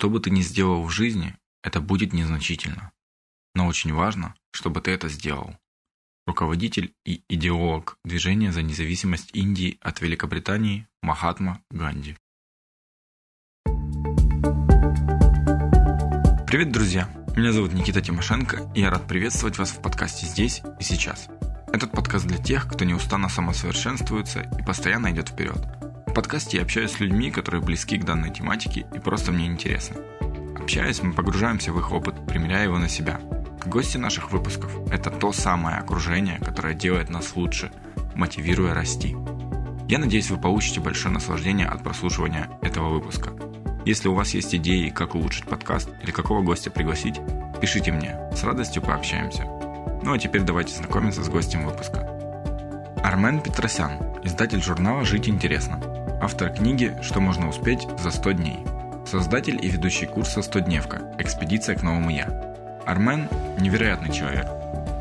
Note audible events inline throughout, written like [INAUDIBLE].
что бы ты ни сделал в жизни, это будет незначительно. Но очень важно, чтобы ты это сделал. Руководитель и идеолог движения за независимость Индии от Великобритании Махатма Ганди. Привет, друзья! Меня зовут Никита Тимошенко, и я рад приветствовать вас в подкасте «Здесь и сейчас». Этот подкаст для тех, кто неустанно самосовершенствуется и постоянно идет вперед. В подкасте я общаюсь с людьми, которые близки к данной тематике и просто мне интересны. Общаясь, мы погружаемся в их опыт, примеряя его на себя. Гости наших выпусков – это то самое окружение, которое делает нас лучше, мотивируя расти. Я надеюсь, вы получите большое наслаждение от прослушивания этого выпуска. Если у вас есть идеи, как улучшить подкаст или какого гостя пригласить, пишите мне, с радостью пообщаемся. Ну а теперь давайте знакомиться с гостем выпуска. Армен Петросян, издатель журнала «Жить интересно», автор книги «Что можно успеть за 100 дней», создатель и ведущий курса «100-дневка. Экспедиция к новому я». Армен – невероятный человек,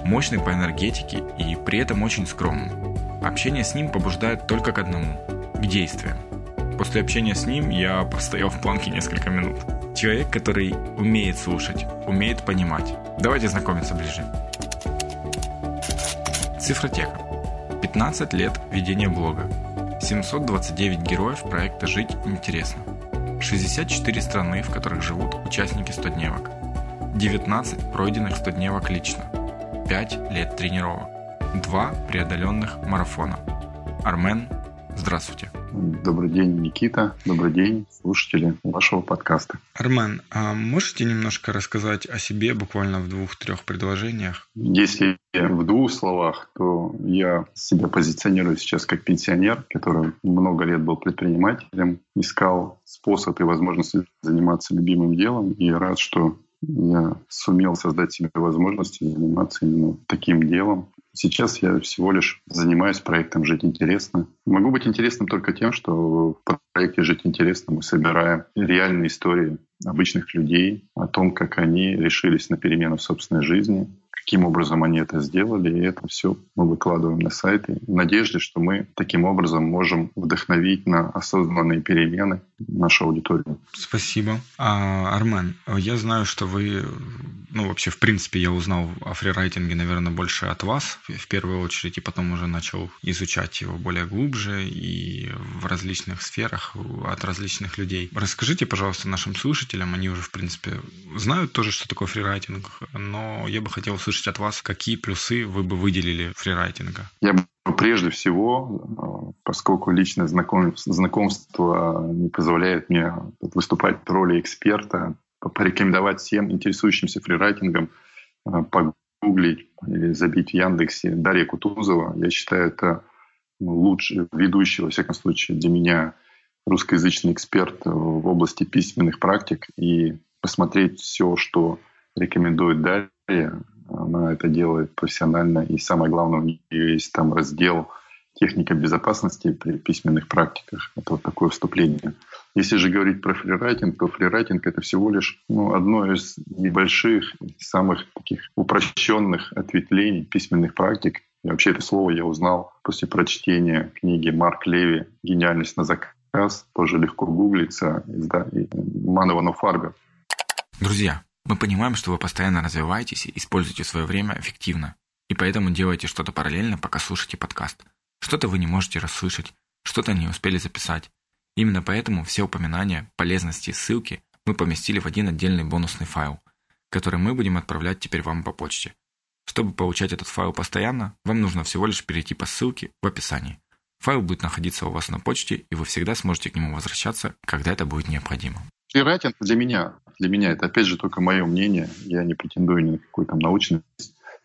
мощный по энергетике и при этом очень скромный. Общение с ним побуждает только к одному – к действиям. После общения с ним я простоял в планке несколько минут. Человек, который умеет слушать, умеет понимать. Давайте знакомиться ближе. Цифротека. 15 лет ведения блога. 729 героев проекта «Жить интересно». 64 страны, в которых живут участники 100-дневок. 19 пройденных 100-дневок лично. 5 лет тренировок. 2 преодоленных марафона. Армен, здравствуйте. Добрый день, Никита. Добрый день, слушатели вашего подкаста. Армен, а можете немножко рассказать о себе буквально в двух-трех предложениях? Если в двух словах, то я себя позиционирую сейчас как пенсионер, который много лет был предпринимателем, искал способ и возможность заниматься любимым делом, и рад, что я сумел создать себе возможность заниматься именно таким делом. Сейчас я всего лишь занимаюсь проектом «Жить интересно». Могу быть интересным только тем, что в проекте «Жить интересно» мы собираем реальные истории обычных людей о том, как они решились на перемену в собственной жизни, каким образом они это сделали, и это все мы выкладываем на сайты в надежде, что мы таким образом можем вдохновить на осознанные перемены нашу аудиторию. Спасибо. А, Армен, я знаю, что вы, ну вообще в принципе я узнал о фрирайтинге, наверное, больше от вас в первую очередь, и потом уже начал изучать его более глубже и в различных сферах от различных людей. Расскажите, пожалуйста, нашим слушателям, они уже в принципе знают тоже, что такое фрирайтинг, но я бы хотел услышать от вас, какие плюсы вы бы выделили фрирайтинга? Я бы прежде всего, поскольку личное знакомство не позволяет мне выступать в роли эксперта, порекомендовать всем интересующимся фрирайтингом э, погуглить или забить в Яндексе Дарья Кутузова. Я считаю, это лучший ведущий, во всяком случае, для меня русскоязычный эксперт в области письменных практик и посмотреть все, что рекомендует Дарья, она это делает профессионально. И самое главное, у нее есть там раздел техника безопасности при письменных практиках. Это вот такое вступление. Если же говорить про фрирайтинг, то фрирайтинг — это всего лишь ну, одно из небольших, самых таких упрощенных ответвлений письменных практик. И вообще это слово я узнал после прочтения книги Марк Леви «Гениальность на заказ». Тоже легко гуглится. Да, Манова Фарго. Друзья, мы понимаем, что вы постоянно развиваетесь и используете свое время эффективно, и поэтому делаете что-то параллельно, пока слушаете подкаст. Что-то вы не можете расслышать, что-то не успели записать. Именно поэтому все упоминания, полезности и ссылки мы поместили в один отдельный бонусный файл, который мы будем отправлять теперь вам по почте. Чтобы получать этот файл постоянно, вам нужно всего лишь перейти по ссылке в описании. Файл будет находиться у вас на почте, и вы всегда сможете к нему возвращаться, когда это будет необходимо. Фрирайтинг для меня, для меня это опять же только мое мнение, я не претендую ни на какой там научный.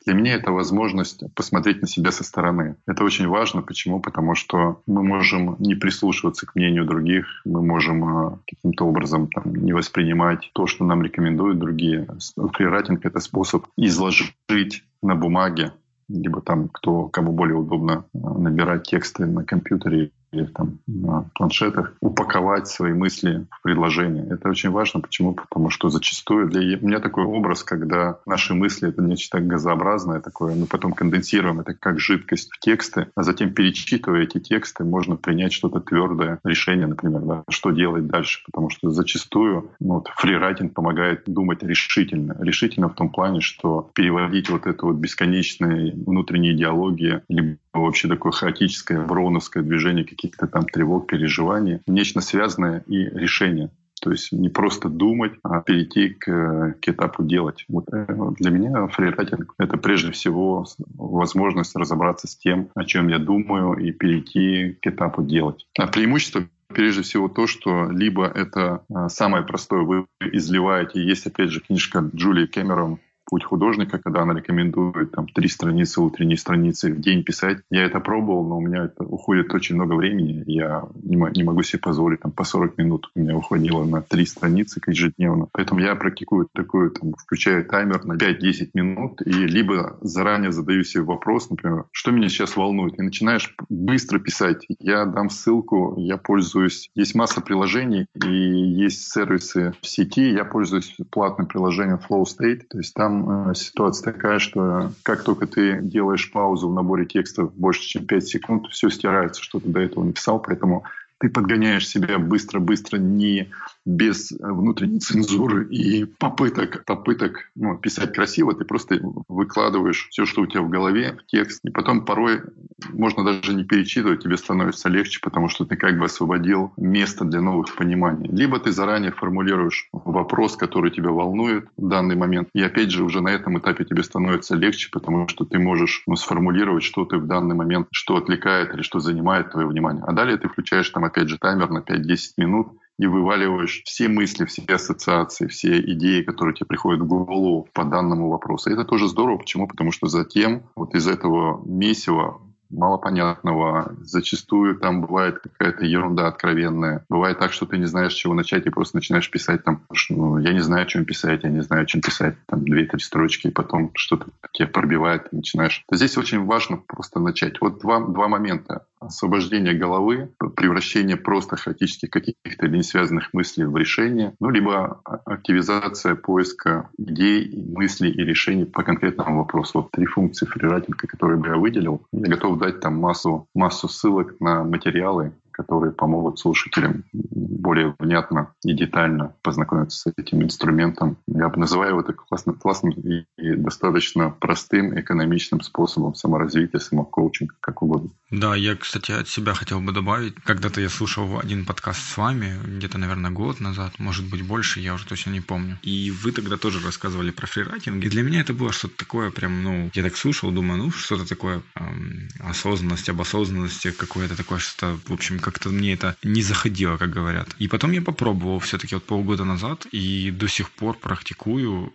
Для меня это возможность посмотреть на себя со стороны. Это очень важно. Почему? Потому что мы можем не прислушиваться к мнению других, мы можем а, каким-то образом там, не воспринимать то, что нам рекомендуют другие. Фрирайтинг — это способ изложить на бумаге либо там, кто, кому более удобно а, набирать тексты на компьютере или там, на планшетах упаковать свои мысли в предложение. Это очень важно. Почему? Потому что зачастую для меня такой образ, когда наши мысли — это нечто газообразное такое, мы потом конденсируем это как жидкость в тексты, а затем перечитывая эти тексты, можно принять что-то твердое решение, например, да, что делать дальше. Потому что зачастую ну, вот, фрирайтинг помогает думать решительно. Решительно в том плане, что переводить вот эту вот бесконечные внутренние идеологии, либо вообще такое хаотическое, вроновское движение каких-то там тревог, переживаний, нечто связанное и решение. То есть не просто думать, а перейти к, к этапу делать. Вот э, для меня фрирайтинг — это прежде всего возможность разобраться с тем, о чем я думаю, и перейти к этапу делать. А преимущество прежде всего то, что либо это а, самое простое, вы изливаете, есть опять же книжка Джулии Кэмерон путь художника, когда она рекомендует там три страницы, утренние страницы в день писать. Я это пробовал, но у меня это уходит очень много времени. Я не, не могу себе позволить там по 40 минут. У меня уходило на три страницы ежедневно. Поэтому я практикую такую, там, включаю таймер на 5-10 минут и либо заранее задаю себе вопрос, например, что меня сейчас волнует. И начинаешь быстро писать. Я дам ссылку, я пользуюсь... Есть масса приложений и есть сервисы в сети. Я пользуюсь платным приложением Flow State. То есть там там э, ситуация такая, что как только ты делаешь паузу в наборе текстов больше, чем 5 секунд, все стирается, что ты до этого написал, поэтому ты подгоняешь себя быстро-быстро, не без внутренней цензуры и попыток, попыток ну, писать красиво, ты просто выкладываешь все, что у тебя в голове, в текст. И потом порой можно даже не перечитывать, тебе становится легче, потому что ты как бы освободил место для новых пониманий. Либо ты заранее формулируешь вопрос, который тебя волнует в данный момент. И опять же, уже на этом этапе тебе становится легче, потому что ты можешь ну, сформулировать, что ты в данный момент, что отвлекает или что занимает твое внимание. А далее ты включаешь там опять же таймер на 5-10 минут, и вываливаешь все мысли, все ассоциации, все идеи, которые тебе приходят в голову по данному вопросу. И это тоже здорово. Почему? Потому что затем вот из этого месива малопонятного. Зачастую там бывает какая-то ерунда откровенная. Бывает так, что ты не знаешь, с чего начать, и просто начинаешь писать там, ну, я не знаю, чем писать, я не знаю, чем писать, там, две-три строчки, и потом что-то тебя пробивает, и начинаешь. Здесь очень важно просто начать. Вот два, два момента освобождение головы, превращение просто хаотических каких-то или не связанных мыслей в решение, ну, либо активизация поиска идей, мыслей и решений по конкретному вопросу. Вот три функции фрирайтинга, которые бы я выделил. Я готов дать там массу, массу ссылок на материалы, которые помогут слушателям более внятно и детально познакомиться с этим инструментом. Я бы называю это классным, классным и достаточно простым, экономичным способом саморазвития, самокоучинга, как угодно. Да, я, кстати, от себя хотел бы добавить. Когда-то я слушал один подкаст с вами, где-то, наверное, год назад, может быть, больше, я уже точно не помню. И вы тогда тоже рассказывали про фрирайтинг. И для меня это было что-то такое прям, ну, я так слушал, думаю, ну, что-то такое, эм, осознанность, об осознанности, какое-то такое что-то, в общем, как-то мне это не заходило, как говорят. И потом я попробовал все-таки вот полгода назад и до сих пор практикую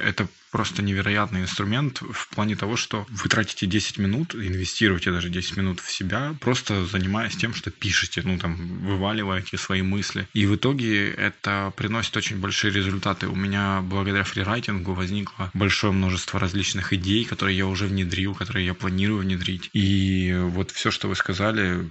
это просто невероятный инструмент в плане того, что вы тратите 10 минут, инвестируете даже 10 минут в себя, просто занимаясь тем, что пишете, ну там, вываливаете свои мысли. И в итоге это приносит очень большие результаты. У меня благодаря фрирайтингу возникло большое множество различных идей, которые я уже внедрил, которые я планирую внедрить. И вот все, что вы сказали,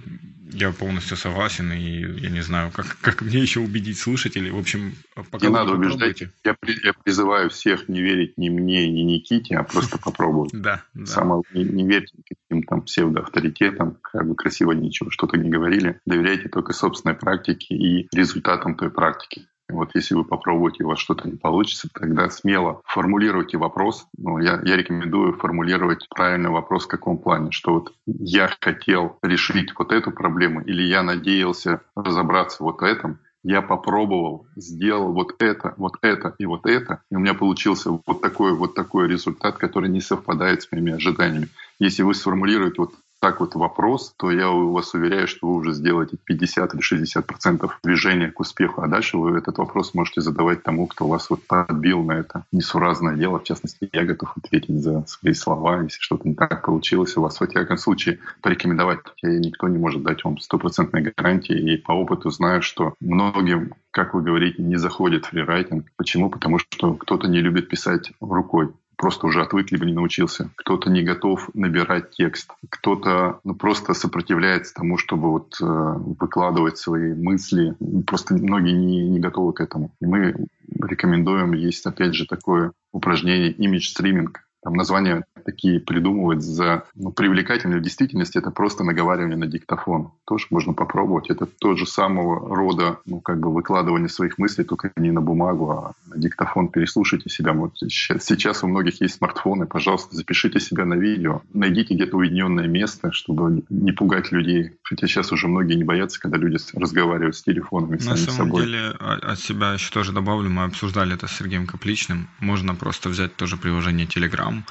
я полностью согласен, и я не знаю, как, как мне еще убедить слушателей. В общем, пока Не надо убеждать. Я, я призываю всех не верить ни мне, ни Никите, а просто попробовать. [LAUGHS] Да, да. Самое, не, не верьте каким там псевдоавторитетам, как бы красиво ничего, что-то не говорили. Доверяйте только собственной практике и результатам той практики. Вот если вы попробуете, у вас что-то не получится, тогда смело формулируйте вопрос. Ну, я, я рекомендую формулировать правильный вопрос в каком плане, что вот я хотел решить вот эту проблему или я надеялся разобраться вот в этом, я попробовал, сделал вот это, вот это и вот это, и у меня получился вот такой вот такой результат, который не совпадает с моими ожиданиями. Если вы сформулируете вот так вот вопрос, то я вас уверяю, что вы уже сделаете 50 или 60 процентов движения к успеху. А дальше вы этот вопрос можете задавать тому, кто вас вот подбил на это несуразное дело. В частности, я готов ответить за свои слова, если что-то не так получилось у вас. В всяком случае, порекомендовать никто не может дать вам стопроцентной гарантии. И по опыту знаю, что многим как вы говорите, не заходит фрирайтинг. Почему? Потому что кто-то не любит писать рукой. Просто уже отвык, либо не научился. Кто-то не готов набирать текст. Кто-то ну, просто сопротивляется тому, чтобы вот, э, выкладывать свои мысли. Просто многие не, не готовы к этому. И мы рекомендуем, есть опять же такое упражнение имидж-стриминг. Там названия такие придумывать за ну, привлекательные. В действительности это просто наговаривание на диктофон. Тоже можно попробовать. Это тот же самого рода ну, как бы выкладывание своих мыслей, только не на бумагу, а на диктофон. Переслушайте себя. Вот сейчас у многих есть смартфоны. Пожалуйста, запишите себя на видео. Найдите где-то уединенное место, чтобы не пугать людей. Хотя сейчас уже многие не боятся, когда люди разговаривают с телефонами На самом собой. деле, а, от себя еще тоже добавлю, мы обсуждали это с Сергеем Капличным. Можно просто взять тоже приложение Telegram,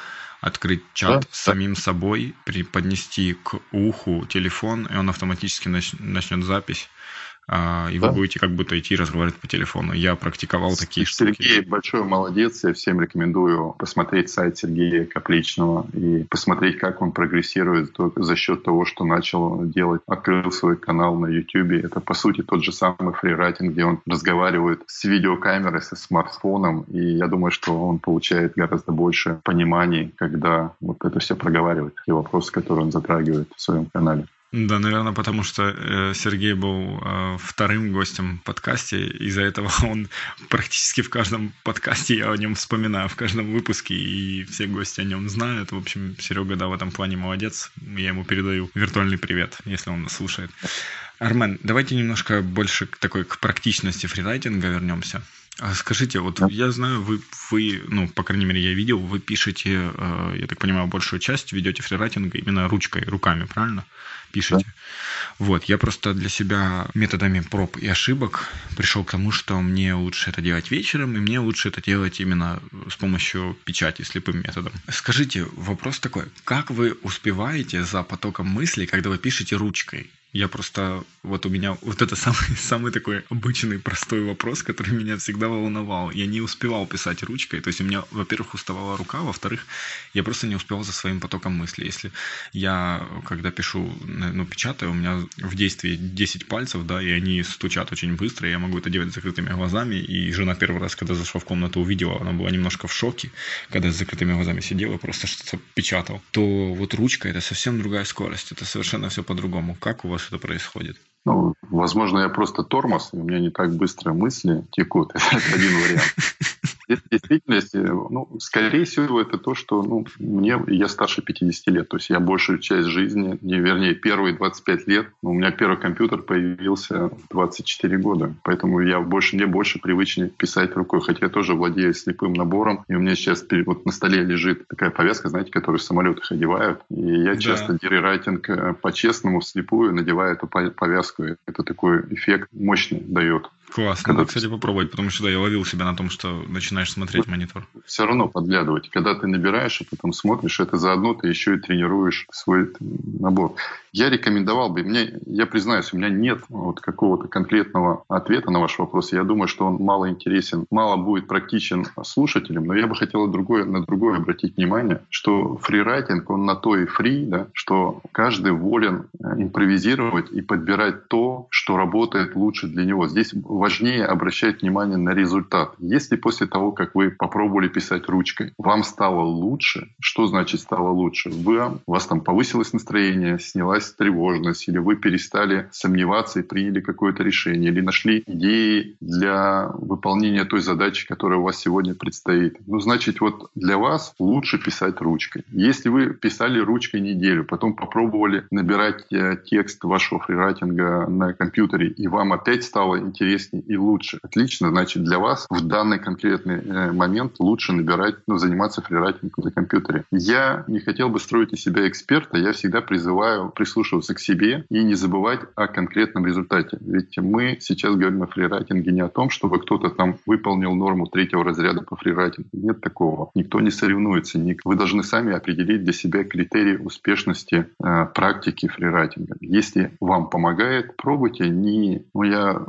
открыть чат да? с самим собой, поднести к уху телефон, и он автоматически начнет запись. А, и да? вы будете как будто идти разговаривать по телефону. Я практиковал такие Сергей штуки. Сергей большой молодец. Я всем рекомендую посмотреть сайт Сергея Капличного и посмотреть, как он прогрессирует за счет того, что начал делать. Открыл свой канал на YouTube. Это, по сути, тот же самый фрирайтинг, где он разговаривает с видеокамерой, со смартфоном. И я думаю, что он получает гораздо больше пониманий, когда вот это все проговаривает, те вопросы, которые он затрагивает в своем канале. Да, наверное, потому что э, Сергей был э, вторым гостем в подкасте. Из-за этого [LAUGHS] он практически в каждом подкасте я о нем вспоминаю, в каждом выпуске, и все гости о нем знают. В общем, Серега, да, в этом плане молодец. Я ему передаю виртуальный привет, если он нас слушает. Армен, давайте немножко больше к такой к практичности фрирайтинга вернемся. А скажите, вот да. я знаю, вы, вы, ну, по крайней мере, я видел, вы пишете, э, я так понимаю, большую часть ведете фрирайтинга именно ручкой, руками, правильно? Пишете. Да. Вот, я просто для себя методами проб и ошибок пришел к тому, что мне лучше это делать вечером, и мне лучше это делать именно с помощью печати, слепым методом. Скажите, вопрос такой, как вы успеваете за потоком мыслей, когда вы пишете ручкой? Я просто, вот у меня вот это самый, [LAUGHS] самый такой обычный простой вопрос, который меня всегда волновал. Я не успевал писать ручкой, то есть у меня, во-первых, уставала рука, во-вторых, я просто не успевал за своим потоком мысли. Если я, когда пишу, ну, печатаю, у меня в действии 10 пальцев, да, и они стучат очень быстро, я могу это делать с закрытыми глазами, и жена первый раз, когда зашла в комнату, увидела, она была немножко в шоке, когда с закрытыми глазами сидела, просто что-то печатал, то вот ручка это совсем другая скорость, это совершенно все по-другому. Как у вас это происходит? Ну, возможно, я просто тормоз, и у меня не так быстро мысли текут. [LAUGHS] Это один вариант. [LAUGHS] В действительности, ну, скорее всего, это то, что ну, мне, я старше 50 лет, то есть я большую часть жизни, не, вернее, первые 25 лет, ну, у меня первый компьютер появился в 24 года, поэтому я больше, мне больше привычнее писать рукой, хотя я тоже владею слепым набором, и у меня сейчас вот на столе лежит такая повязка, знаете, которую в самолетах одевают, и я да. часто райтинг э, по-честному, вслепую надеваю эту повязку, это такой эффект мощный дает. Класс. Когда кстати, попробовать, потому что да, я ловил себя на том, что начинаешь смотреть монитор. Все равно подглядывать. Когда ты набираешь и потом смотришь, это заодно ты еще и тренируешь свой набор. Я рекомендовал бы, мне, я признаюсь, у меня нет вот какого-то конкретного ответа на ваш вопрос. Я думаю, что он мало интересен, мало будет практичен слушателям, но я бы хотел другое, на другое обратить внимание, что фрирайтинг, он на то и фри, да, что каждый волен э, импровизировать и подбирать то, что работает лучше для него. Здесь важнее обращать внимание на результат. Если после того, как вы попробовали писать ручкой, вам стало лучше, что значит стало лучше? Вы, у вас там повысилось настроение, снялась тревожность, или вы перестали сомневаться и приняли какое-то решение, или нашли идеи для выполнения той задачи, которая у вас сегодня предстоит. Ну, значит, вот для вас лучше писать ручкой. Если вы писали ручкой неделю, потом попробовали набирать э, текст вашего фрирайтинга на компьютере, и вам опять стало интереснее интереснее и лучше. Отлично, значит, для вас в данный конкретный э, момент лучше набирать, ну, заниматься фрирайтингом на компьютере. Я не хотел бы строить из себя эксперта, я всегда призываю прислушиваться к себе и не забывать о конкретном результате. Ведь мы сейчас говорим о фрирайтинге не о том, чтобы кто-то там выполнил норму третьего разряда по фрирайтингу. Нет такого. Никто не соревнуется. Вы должны сами определить для себя критерии успешности э, практики фрирайтинга. Если вам помогает, пробуйте. Не, ну, я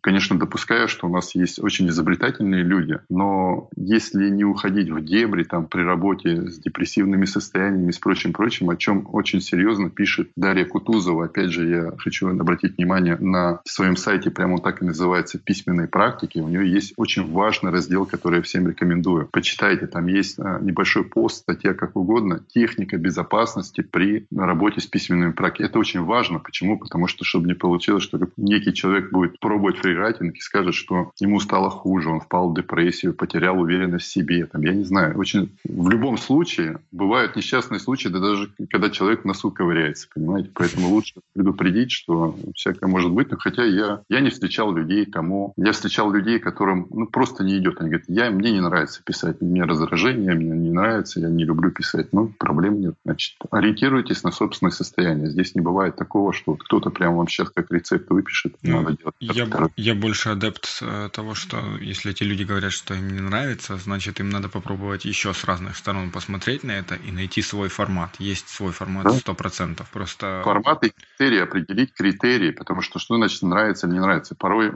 конечно, допускаю, что у нас есть очень изобретательные люди, но если не уходить в дебри там при работе с депрессивными состояниями с прочим-прочим, о чем очень серьезно пишет Дарья Кутузова. Опять же, я хочу обратить внимание на своем сайте, прямо так и называется «Письменные практики». У нее есть очень важный раздел, который я всем рекомендую. Почитайте, там есть а, небольшой пост, статья, как угодно, техника безопасности при работе с письменными практиками. Это очень важно. Почему? Потому что, чтобы не получилось, что некий человек будет пробовать фрирайтинг и скажет, что ему стало хуже, он впал в депрессию, потерял уверенность в себе. Там, я не знаю. Очень... В любом случае, бывают несчастные случаи, да даже когда человек в носу ковыряется, понимаете? Поэтому лучше предупредить, что всякое может быть. Но хотя я, я не встречал людей, кому... Я встречал людей, которым ну, просто не идет. Они говорят, я, мне не нравится писать, мне раздражение, мне не нравится, я не люблю писать. Ну, проблем нет. Значит, ориентируйтесь на собственное состояние. Здесь не бывает такого, что вот кто-то прямо вам сейчас как рецепт выпишет. Ну, надо делать я, я больше адепт э, того, что если эти люди говорят, что им не нравится, значит, им надо попробовать еще с разных сторон посмотреть на это и найти свой формат. Есть свой формат сто процентов. Просто... Формат и критерии, определить критерии, потому что что значит нравится или не нравится. Порой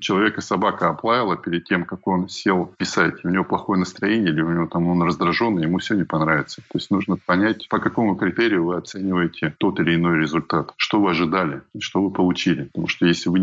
человека собака оплавила перед тем, как он сел писать. У него плохое настроение или у него там он раздраженный, ему все не понравится. То есть нужно понять, по какому критерию вы оцениваете тот или иной результат. Что вы ожидали, что вы получили. Потому что если вы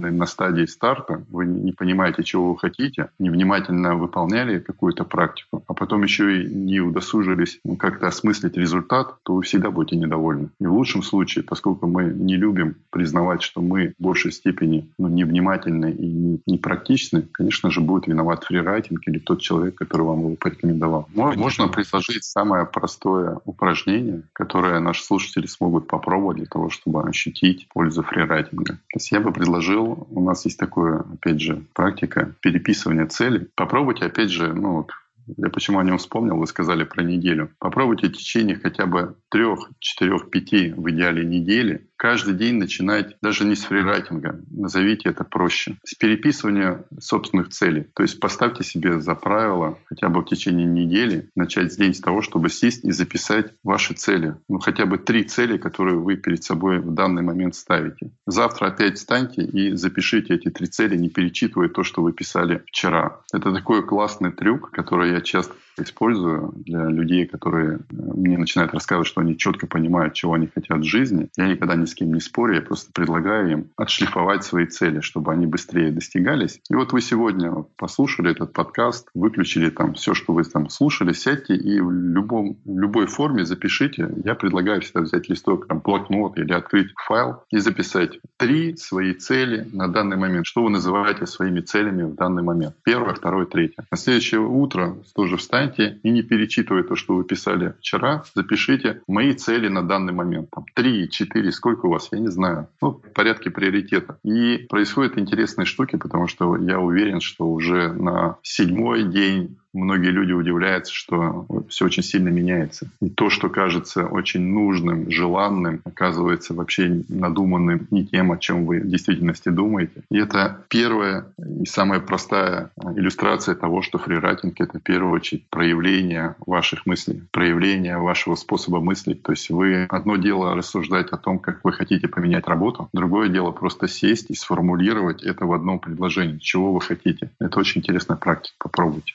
невнимательны на стадии старта, вы не понимаете, чего вы хотите, невнимательно выполняли какую-то практику, а потом еще и не удосужились как-то осмыслить результат, то вы всегда будете недовольны. И в лучшем случае, поскольку мы не любим признавать, что мы в большей степени ну, невнимательны и не, не практичны, конечно же, будет виноват фрирайтинг или тот человек, который вам его порекомендовал. Конечно. Можно предложить самое простое упражнение, которое наши слушатели смогут попробовать для того, чтобы ощутить пользу фрирайтинга. То есть я бы предложил, у нас есть такое, опять же, практика переписывания целей. Попробуйте, опять же, ну, вот я почему о нем вспомнил, вы сказали про неделю. Попробуйте в течение хотя бы трех, четырех, пяти в идеале недели каждый день начинать даже не с фрирайтинга, назовите это проще, с переписывания собственных целей. То есть поставьте себе за правило хотя бы в течение недели начать день с того, чтобы сесть и записать ваши цели. Ну, хотя бы три цели, которые вы перед собой в данный момент ставите. Завтра опять встаньте и запишите эти три цели, не перечитывая то, что вы писали вчера. Это такой классный трюк, который я часто использую для людей, которые э, мне начинают рассказывать, что они четко понимают, чего они хотят в жизни. Я никогда ни с кем не спорю, я просто предлагаю им отшлифовать свои цели, чтобы они быстрее достигались. И вот вы сегодня послушали этот подкаст, выключили там все, что вы там слушали, сядьте и в, любом, в любой форме запишите. Я предлагаю всегда взять листок, там, блокнот или открыть файл и записать три свои цели на данный момент. Что вы называете своими целями в данный момент? Первое, второе, третье. На следующее утро тоже встаньте и не перечитывая то, что вы писали вчера, запишите мои цели на данный момент. Там, 3, 4, сколько у вас, я не знаю. Ну, в порядке приоритета. И происходят интересные штуки, потому что я уверен, что уже на седьмой день многие люди удивляются, что все очень сильно меняется. И то, что кажется очень нужным, желанным, оказывается вообще надуманным не тем, о чем вы в действительности думаете. И это первая и самая простая иллюстрация того, что фрирайтинг — это в первую очередь проявление ваших мыслей, проявление вашего способа мыслить. То есть вы одно дело рассуждать о том, как вы хотите поменять работу, другое дело просто сесть и сформулировать это в одном предложении, чего вы хотите. Это очень интересная практика, попробуйте.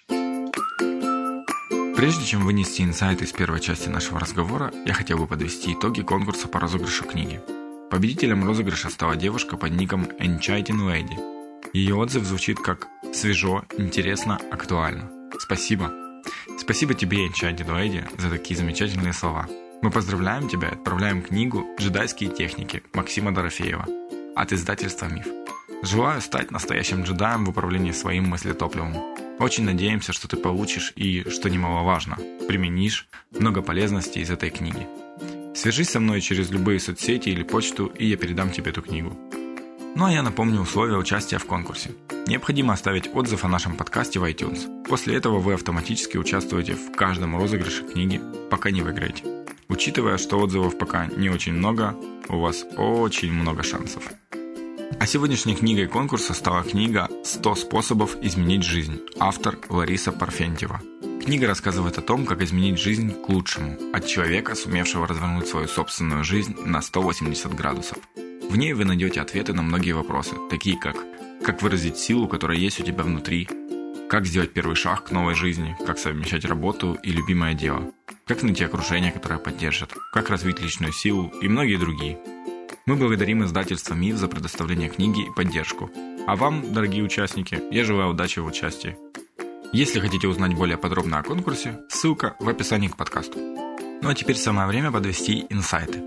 Прежде чем вынести инсайт из первой части нашего разговора, я хотел бы подвести итоги конкурса по розыгрышу книги. Победителем розыгрыша стала девушка под ником Enchanting Lady. Ее отзыв звучит как «свежо, интересно, актуально». Спасибо. Спасибо тебе, Enchanting Lady, за такие замечательные слова. Мы поздравляем тебя и отправляем книгу «Джедайские техники» Максима Дорофеева от издательства «Миф». Желаю стать настоящим джедаем в управлении своим мыслетопливом. Очень надеемся, что ты получишь и, что немаловажно, применишь много полезностей из этой книги. Свяжись со мной через любые соцсети или почту, и я передам тебе эту книгу. Ну а я напомню условия участия в конкурсе. Необходимо оставить отзыв о нашем подкасте в iTunes. После этого вы автоматически участвуете в каждом розыгрыше книги, пока не выиграете. Учитывая, что отзывов пока не очень много, у вас очень много шансов. А сегодняшней книгой конкурса стала книга «100 способов изменить жизнь». Автор Лариса Парфентьева. Книга рассказывает о том, как изменить жизнь к лучшему от человека, сумевшего развернуть свою собственную жизнь на 180 градусов. В ней вы найдете ответы на многие вопросы, такие как как выразить силу, которая есть у тебя внутри, как сделать первый шаг к новой жизни, как совмещать работу и любимое дело, как найти окружение, которое поддержит, как развить личную силу и многие другие. Мы благодарим издательство МИФ за предоставление книги и поддержку. А вам, дорогие участники, я желаю удачи в участии. Если хотите узнать более подробно о конкурсе, ссылка в описании к подкасту. Ну а теперь самое время подвести инсайты.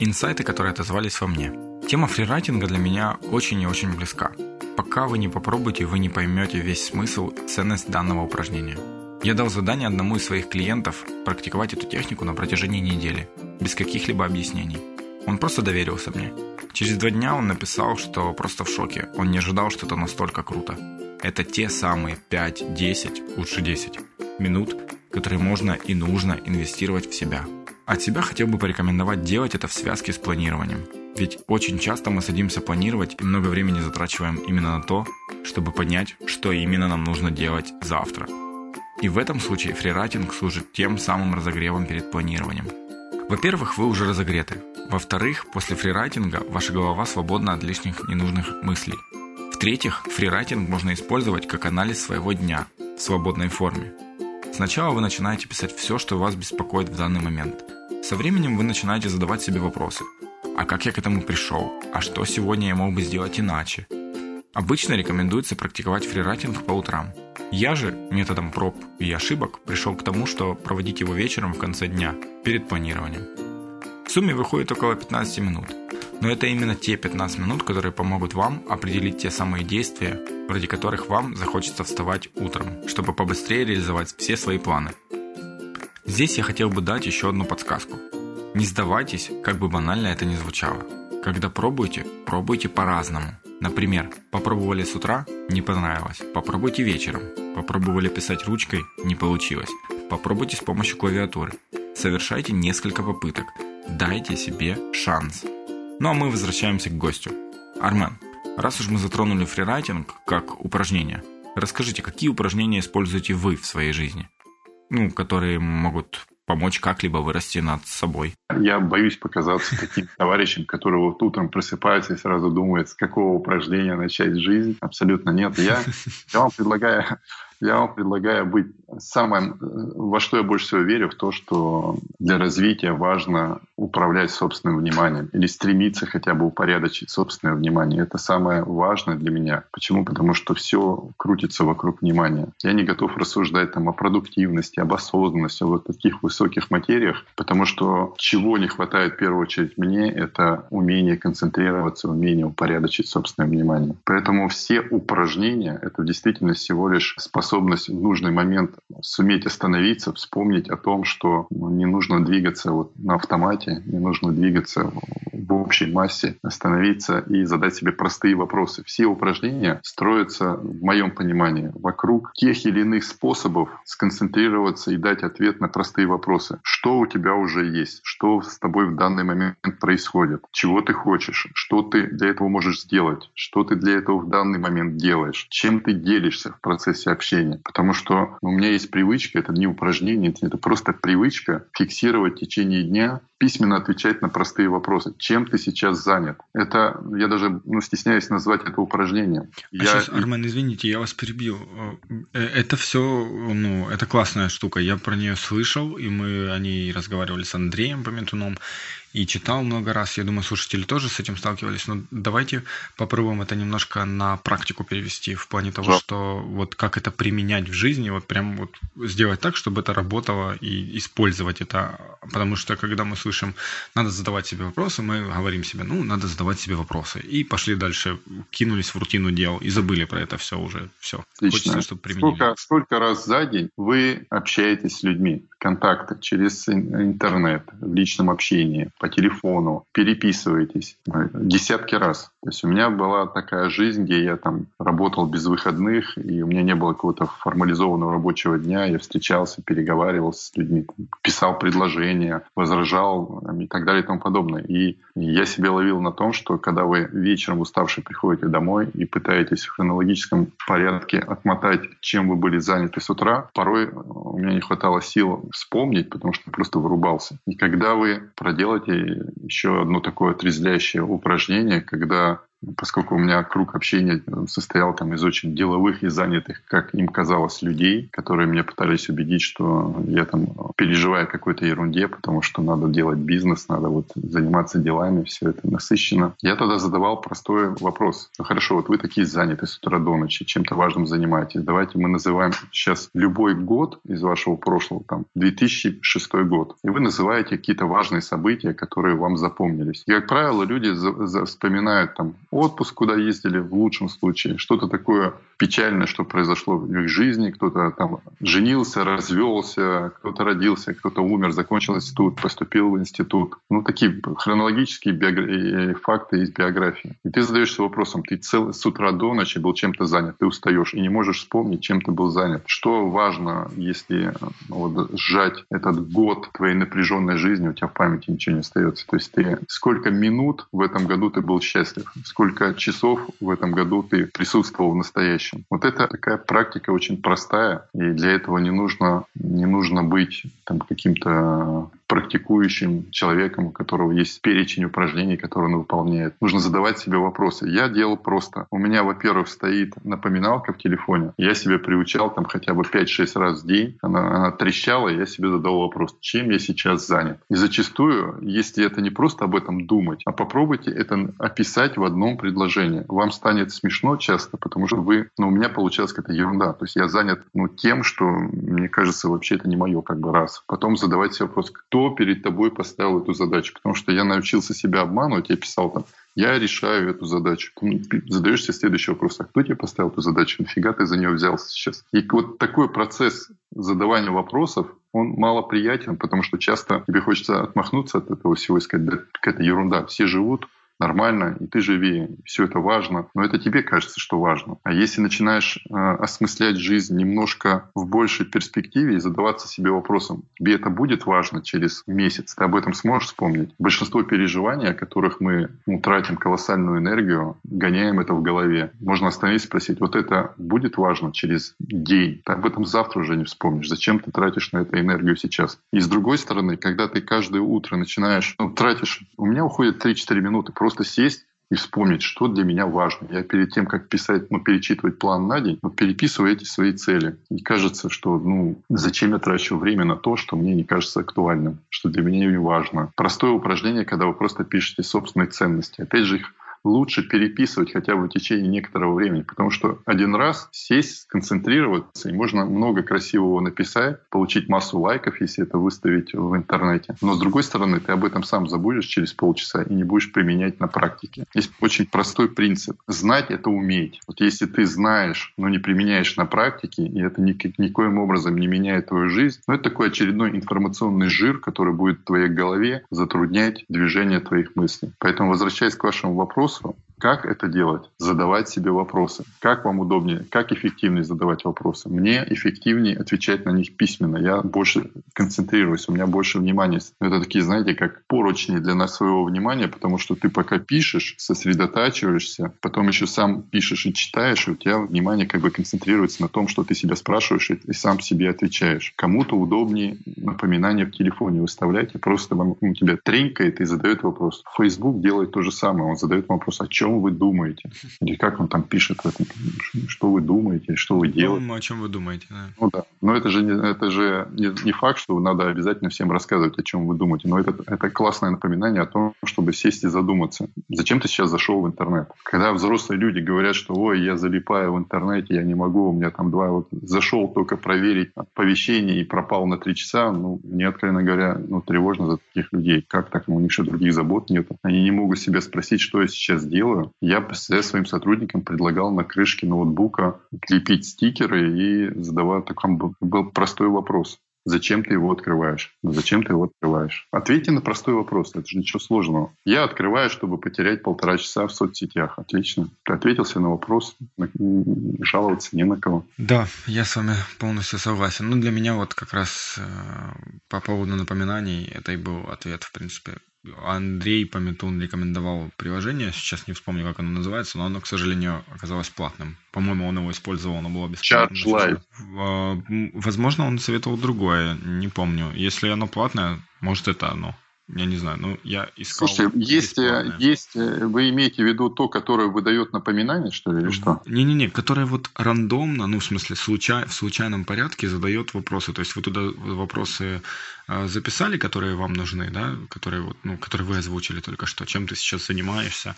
Инсайты, которые отозвались во мне. Тема фрирайтинга для меня очень и очень близка. Пока вы не попробуете, вы не поймете весь смысл и ценность данного упражнения. Я дал задание одному из своих клиентов практиковать эту технику на протяжении недели, без каких-либо объяснений. Он просто доверился мне. Через два дня он написал, что просто в шоке. Он не ожидал, что это настолько круто. Это те самые 5, 10, лучше 10 минут, которые можно и нужно инвестировать в себя. От себя хотел бы порекомендовать делать это в связке с планированием. Ведь очень часто мы садимся планировать и много времени затрачиваем именно на то, чтобы понять, что именно нам нужно делать завтра. И в этом случае фрирайтинг служит тем самым разогревом перед планированием. Во-первых, вы уже разогреты. Во-вторых, после фрирайтинга ваша голова свободна от лишних ненужных мыслей. В-третьих, фрирайтинг можно использовать как анализ своего дня в свободной форме. Сначала вы начинаете писать все, что вас беспокоит в данный момент. Со временем вы начинаете задавать себе вопросы. А как я к этому пришел? А что сегодня я мог бы сделать иначе? Обычно рекомендуется практиковать фрирайтинг по утрам. Я же методом проб и ошибок пришел к тому, что проводить его вечером в конце дня, перед планированием. В сумме выходит около 15 минут. Но это именно те 15 минут, которые помогут вам определить те самые действия, ради которых вам захочется вставать утром, чтобы побыстрее реализовать все свои планы. Здесь я хотел бы дать еще одну подсказку. Не сдавайтесь, как бы банально это ни звучало. Когда пробуете, пробуйте по-разному. Например, попробовали с утра – не понравилось. Попробуйте вечером. Попробовали писать ручкой – не получилось. Попробуйте с помощью клавиатуры. Совершайте несколько попыток. Дайте себе шанс. Ну а мы возвращаемся к гостю. Армен, раз уж мы затронули фрирайтинг как упражнение, расскажите, какие упражнения используете вы в своей жизни? Ну, которые могут помочь как-либо вырасти над собой. Я боюсь показаться таким [LAUGHS] товарищем, который вот утром просыпается и сразу думает, с какого упражнения начать жизнь. Абсолютно нет. Я, я вам предлагаю я вам предлагаю быть самым, во что я больше всего верю, в то, что для развития важно управлять собственным вниманием или стремиться хотя бы упорядочить собственное внимание. Это самое важное для меня. Почему? Потому что все крутится вокруг внимания. Я не готов рассуждать там о продуктивности, об осознанности, о вот таких высоких материях, потому что чего не хватает в первую очередь мне, это умение концентрироваться, умение упорядочить собственное внимание. Поэтому все упражнения — это действительно всего лишь способность способность в нужный момент суметь остановиться, вспомнить о том, что не нужно двигаться вот на автомате, не нужно двигаться в общей массе, остановиться и задать себе простые вопросы. Все упражнения строятся, в моем понимании, вокруг тех или иных способов сконцентрироваться и дать ответ на простые вопросы. Что у тебя уже есть? Что с тобой в данный момент происходит? Чего ты хочешь? Что ты для этого можешь сделать? Что ты для этого в данный момент делаешь? Чем ты делишься в процессе общения? Общения. Потому что у меня есть привычка, это не упражнение, это просто привычка фиксировать в течение дня, письменно отвечать на простые вопросы. Чем ты сейчас занят? Это, я даже ну, стесняюсь назвать это упражнением. А я... сейчас, Армен, извините, я вас перебил. Э, это все, ну, это классная штука. Я про нее слышал, и мы о ней разговаривали с Андреем Пометуном и читал много раз. Я думаю, слушатели тоже с этим сталкивались. Но давайте попробуем это немножко на практику перевести в плане того, да. что вот как это применять в жизни, вот прям вот сделать так, чтобы это работало и использовать это. Потому что когда мы слышим, надо задавать себе вопросы, мы говорим себе, ну, надо задавать себе вопросы. И пошли дальше, кинулись в рутину дел и забыли про это все уже. Все. Отлично. Хочется, чтобы применили. Сколько, сколько раз за день вы общаетесь с людьми? Контакты через интернет, в личном общении, по телефону, переписываетесь десятки раз. То есть у меня была такая жизнь, где я там работал без выходных, и у меня не было какого-то формализованного рабочего дня. Я встречался, переговаривал с людьми, писал предложения, возражал и так далее и тому подобное. И я себя ловил на том, что когда вы вечером уставший приходите домой и пытаетесь в хронологическом порядке отмотать, чем вы были заняты с утра, порой у меня не хватало сил вспомнить, потому что просто вырубался. И когда вы проделаете еще одно такое отрезвляющее упражнение, когда поскольку у меня круг общения состоял там из очень деловых и занятых, как им казалось, людей, которые мне пытались убедить, что я там переживаю какой-то ерунде, потому что надо делать бизнес, надо вот заниматься делами, все это насыщенно. Я тогда задавал простой вопрос. Ну хорошо, вот вы такие заняты с утра до ночи, чем-то важным занимаетесь. Давайте мы называем сейчас любой год из вашего прошлого, там, 2006 год. И вы называете какие-то важные события, которые вам запомнились. И, как правило, люди вспоминают там отпуск, куда ездили в лучшем случае, что-то такое печальное, что произошло в их жизни, кто-то там женился, развелся, кто-то родился, кто-то умер, закончил институт, поступил в институт. Ну, такие хронологические биографии, факты из биографии. И ты задаешься вопросом, ты цел, с утра до ночи был чем-то занят, ты устаешь и не можешь вспомнить, чем ты был занят. Что важно, если вот, сжать этот год твоей напряженной жизни, у тебя в памяти ничего не остается. То есть ты сколько минут в этом году ты был счастлив, сколько часов в этом году ты присутствовал в настоящем. Вот это такая практика очень простая, и для этого не нужно, не нужно быть там, каким-то практикующим человеком, у которого есть перечень упражнений, которые он выполняет. Нужно задавать себе вопросы. Я делал просто. У меня, во-первых, стоит напоминалка в телефоне. Я себе приучал там хотя бы 5-6 раз в день. Она, она трещала, и я себе задал вопрос, чем я сейчас занят. И зачастую, если это не просто об этом думать, а попробуйте это описать в одном предложении. Вам станет смешно часто, потому что вы, ну, у меня получалась какая-то ерунда. То есть я занят ну, тем, что, мне кажется, вообще это не мое как бы раз. Потом задавать себе вопрос, кто перед тобой поставил эту задачу. Потому что я научился себя обманывать, я писал там, я решаю эту задачу. Ты задаешь себе следующий вопрос, а кто тебе поставил эту задачу? Нафига ты за нее взялся сейчас? И вот такой процесс задавания вопросов, он мало приятен, потому что часто тебе хочется отмахнуться от этого всего и сказать, да какая-то ерунда. Все живут, нормально, и ты живи, все это важно, но это тебе кажется, что важно. А если начинаешь э, осмыслять жизнь немножко в большей перспективе и задаваться себе вопросом, тебе это будет важно через месяц, ты об этом сможешь вспомнить? Большинство переживаний, о которых мы ну, тратим колоссальную энергию, гоняем это в голове. Можно остановиться и спросить, вот это будет важно через день, ты об этом завтра уже не вспомнишь. Зачем ты тратишь на это энергию сейчас? И с другой стороны, когда ты каждое утро начинаешь, ну, тратишь, у меня уходит 3-4 минуты, просто просто сесть и вспомнить, что для меня важно. Я перед тем, как писать, ну, перечитывать план на день, ну, переписываю эти свои цели. И кажется, что, ну, зачем я трачу время на то, что мне не кажется актуальным, что для меня не важно. Простое упражнение, когда вы просто пишете собственные ценности. Опять же, их лучше переписывать хотя бы в течение некоторого времени, потому что один раз сесть, сконцентрироваться, и можно много красивого написать, получить массу лайков, если это выставить в интернете. Но с другой стороны, ты об этом сам забудешь через полчаса и не будешь применять на практике. Есть очень простой принцип. Знать — это уметь. Вот если ты знаешь, но не применяешь на практике, и это никак, никоим образом не меняет твою жизнь, ну, это такой очередной информационный жир, который будет в твоей голове затруднять движение твоих мыслей. Поэтому, возвращаясь к вашему вопросу, вопросу. Как это делать? Задавать себе вопросы. Как вам удобнее? Как эффективнее задавать вопросы? Мне эффективнее отвечать на них письменно. Я больше концентрируюсь, у меня больше внимания. Это такие, знаете, как поручни для нас своего внимания, потому что ты пока пишешь, сосредотачиваешься, потом еще сам пишешь и читаешь, и у тебя внимание как бы концентрируется на том, что ты себя спрашиваешь, и сам себе отвечаешь. Кому-то удобнее напоминание в телефоне выставлять, и просто вам, у тебя тренькает и задает вопрос. Facebook делает то же самое. Он задает вопрос вопрос, о чем вы думаете? Или как он там пишет что вы думаете, что вы делаете. Ну, о чем вы думаете, да. Ну да. Но это же, не, это же не, не факт, что надо обязательно всем рассказывать, о чем вы думаете. Но это, это классное напоминание о том, чтобы сесть и задуматься. Зачем ты сейчас зашел в интернет? Когда взрослые люди говорят, что ой, я залипаю в интернете, я не могу, у меня там два... Вот зашел только проверить оповещение и пропал на три часа, ну, мне, откровенно говоря, ну, тревожно за таких людей. Как так? У них что, других забот нет? Они не могут себя спросить, что я сейчас сейчас делаю. Я своим сотрудникам предлагал на крышке ноутбука клепить стикеры и задавал такой был простой вопрос. Зачем ты его открываешь? Ну, зачем ты его открываешь? Ответьте на простой вопрос. Это же ничего сложного. Я открываю, чтобы потерять полтора часа в соцсетях. Отлично. Ты ответился на вопрос. Жаловаться не на кого. Да, я с вами полностью согласен. Ну, для меня вот как раз э, по поводу напоминаний, это и был ответ, в принципе, Андрей Пометун рекомендовал приложение, сейчас не вспомню, как оно называется, но оно, к сожалению, оказалось платным. По-моему, он его использовал, оно было бесплатно. Charge Live. А, возможно, он советовал другое, не помню. Если оно платное, может, это оно. Я не знаю, ну я искал... Слушайте, есть, есть, вы имеете в виду то, которое выдает напоминание, что ли, или что? Не-не-не, которое вот рандомно, ну, в смысле, случай, в случайном порядке задает вопросы. То есть вы туда вопросы э, записали, которые вам нужны, да, которые, вот, ну, которые вы озвучили только что, чем ты сейчас занимаешься,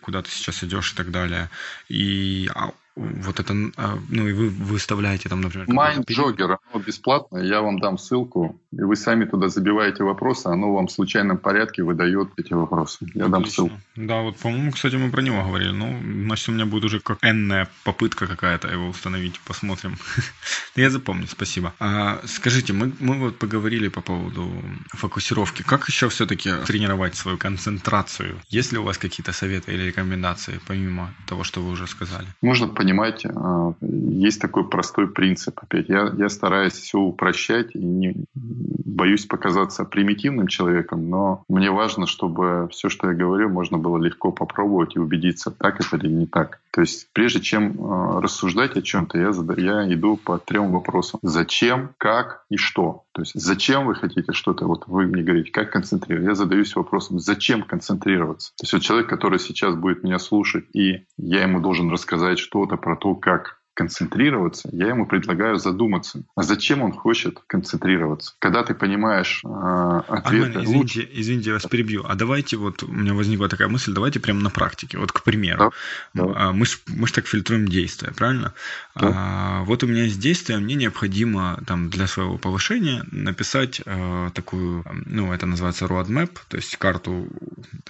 куда ты сейчас идешь и так далее. И а вот это, а, ну и вы выставляете там, например... Майнджогер, оно бесплатное, я вам дам ссылку, и вы сами туда забиваете вопросы, оно вам в случайном порядке выдает эти вопросы. Я Отлично. дам ссылку. Да, вот, по-моему, кстати, мы про него говорили. Ну, значит, у меня будет уже как энная попытка какая-то его установить, посмотрим. [LAUGHS] я запомню, спасибо. А, скажите, мы, мы вот поговорили по поводу фокусировки. Как еще все-таки тренировать свою концентрацию? Есть ли у вас какие-то советы или рекомендации, помимо того, что вы уже сказали? Можно понимать а, есть такой простой принцип. Опять я, я стараюсь все упрощать и не боюсь показаться примитивным человеком, но мне важно, чтобы все, что я говорю, можно было легко попробовать и убедиться, так это или не так. То есть прежде чем э, рассуждать о чем-то, я, зада... я иду по трем вопросам. Зачем, как и что. То есть зачем вы хотите что-то, вот вы мне говорите, как концентрироваться. Я задаюсь вопросом, зачем концентрироваться. То есть вот человек, который сейчас будет меня слушать, и я ему должен рассказать что-то про то, как концентрироваться, я ему предлагаю задуматься, а зачем он хочет концентрироваться. Когда ты понимаешь э, ответ... Армен, извините, лучше... извините, я вас перебью. А давайте вот, у меня возникла такая мысль, давайте прямо на практике. Вот, к примеру, да, да. мы ж мы ж так фильтруем действия, правильно? Да. А, вот у меня есть действие, мне необходимо там для своего повышения написать э, такую, ну, это называется roadmap, то есть карту,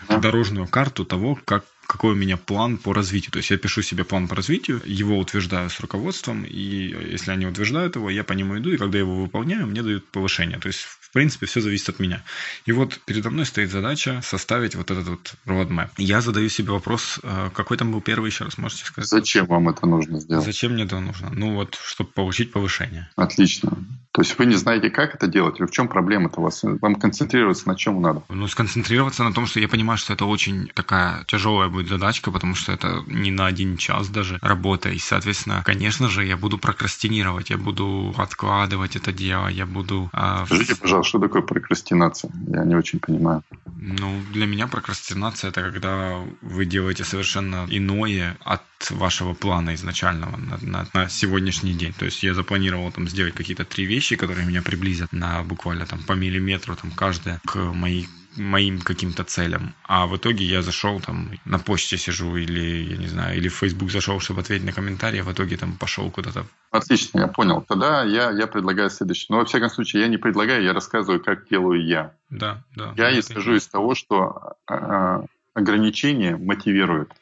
да. дорожную карту того, как какой у меня план по развитию. То есть я пишу себе план по развитию, его утверждаю с руководством, и если они утверждают его, я по нему иду, и когда я его выполняю, мне дают повышение. То есть, в принципе, все зависит от меня. И вот передо мной стоит задача составить вот этот вот roadmap. Я задаю себе вопрос, э, какой там был первый еще раз, можете сказать? Зачем вам это нужно сделать? Зачем мне это нужно? Ну вот, чтобы получить повышение. Отлично. То есть вы не знаете, как это делать, или в чем проблема-то у вас? Вам концентрироваться на чем надо? Ну, сконцентрироваться на том, что я понимаю, что это очень такая тяжелая будет задачка, потому что это не на один час даже работа. И, соответственно, конечно же, я буду прокрастинировать, я буду откладывать это дело, я буду... Э... Скажите, пожалуйста, что такое прокрастинация? Я не очень понимаю. Ну, для меня прокрастинация – это когда вы делаете совершенно иное от вашего плана изначального на, на, на сегодняшний день. То есть я запланировал там сделать какие-то три вещи, которые меня приблизят на буквально там по миллиметру там каждая к моей моим каким-то целям. А в итоге я зашел там на почте сижу или, я не знаю, или в Facebook зашел, чтобы ответить на комментарии, а в итоге там пошел куда-то. Отлично, я понял. Тогда я, я предлагаю следующее. Но во всяком случае, я не предлагаю, я рассказываю, как делаю я. Да, да. Я исхожу из того, что э, ограничения мотивируют.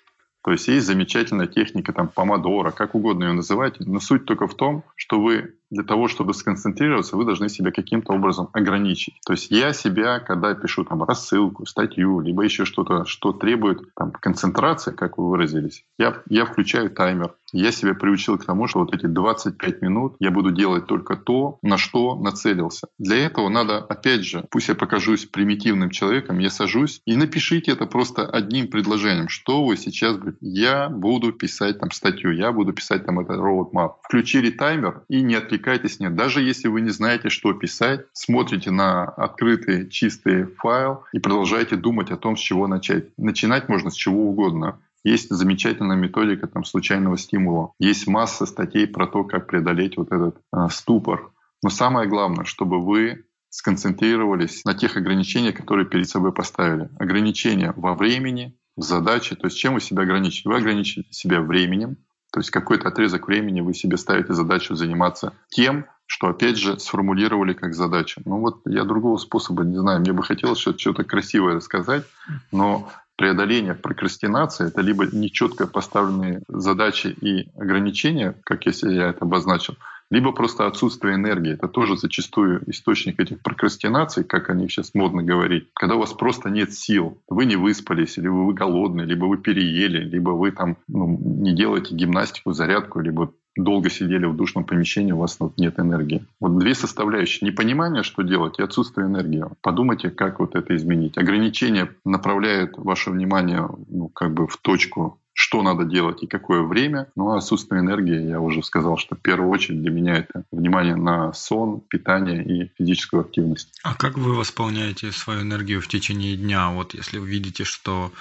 То есть есть замечательная техника, там, помодора, как угодно ее называйте, но суть только в том, что вы для того, чтобы сконцентрироваться, вы должны себя каким-то образом ограничить. То есть я себя, когда пишу там рассылку, статью, либо еще что-то, что требует там, концентрации, как вы выразились, я, я включаю таймер. Я себя приучил к тому, что вот эти 25 минут я буду делать только то, на что нацелился. Для этого надо, опять же, пусть я покажусь примитивным человеком, я сажусь и напишите это просто одним предложением, что вы сейчас. Я буду писать там статью, я буду писать там это roadmap. Включили таймер и не отвлекайтесь отвлекайтесь, нет. Даже если вы не знаете, что писать, смотрите на открытый чистый файл и продолжайте думать о том, с чего начать. Начинать можно с чего угодно. Есть замечательная методика там, случайного стимула. Есть масса статей про то, как преодолеть вот этот э, ступор. Но самое главное, чтобы вы сконцентрировались на тех ограничениях, которые перед собой поставили. Ограничения во времени, в задаче. То есть чем вы себя ограничиваете? Вы ограничиваете себя временем, то есть какой-то отрезок времени вы себе ставите задачу заниматься тем, что, опять же, сформулировали как задачу. Ну вот я другого способа не знаю. Мне бы хотелось что-то красивое рассказать, но преодоление прокрастинации — это либо нечетко поставленные задачи и ограничения, как если я это обозначил, либо просто отсутствие энергии. Это тоже зачастую источник этих прокрастинаций, как о них сейчас модно говорить. Когда у вас просто нет сил, вы не выспались, или вы голодны, либо вы переели, либо вы там ну, не делаете гимнастику, зарядку, либо долго сидели в душном помещении, у вас нет энергии. Вот две составляющие. Непонимание, что делать, и отсутствие энергии. Подумайте, как вот это изменить. Ограничения направляют ваше внимание ну, как бы в точку что надо делать и какое время. Ну, а отсутствие энергии, я уже сказал, что в первую очередь для меня это внимание на сон, питание и физическую активность. А как вы восполняете свою энергию в течение дня? Вот если вы видите, что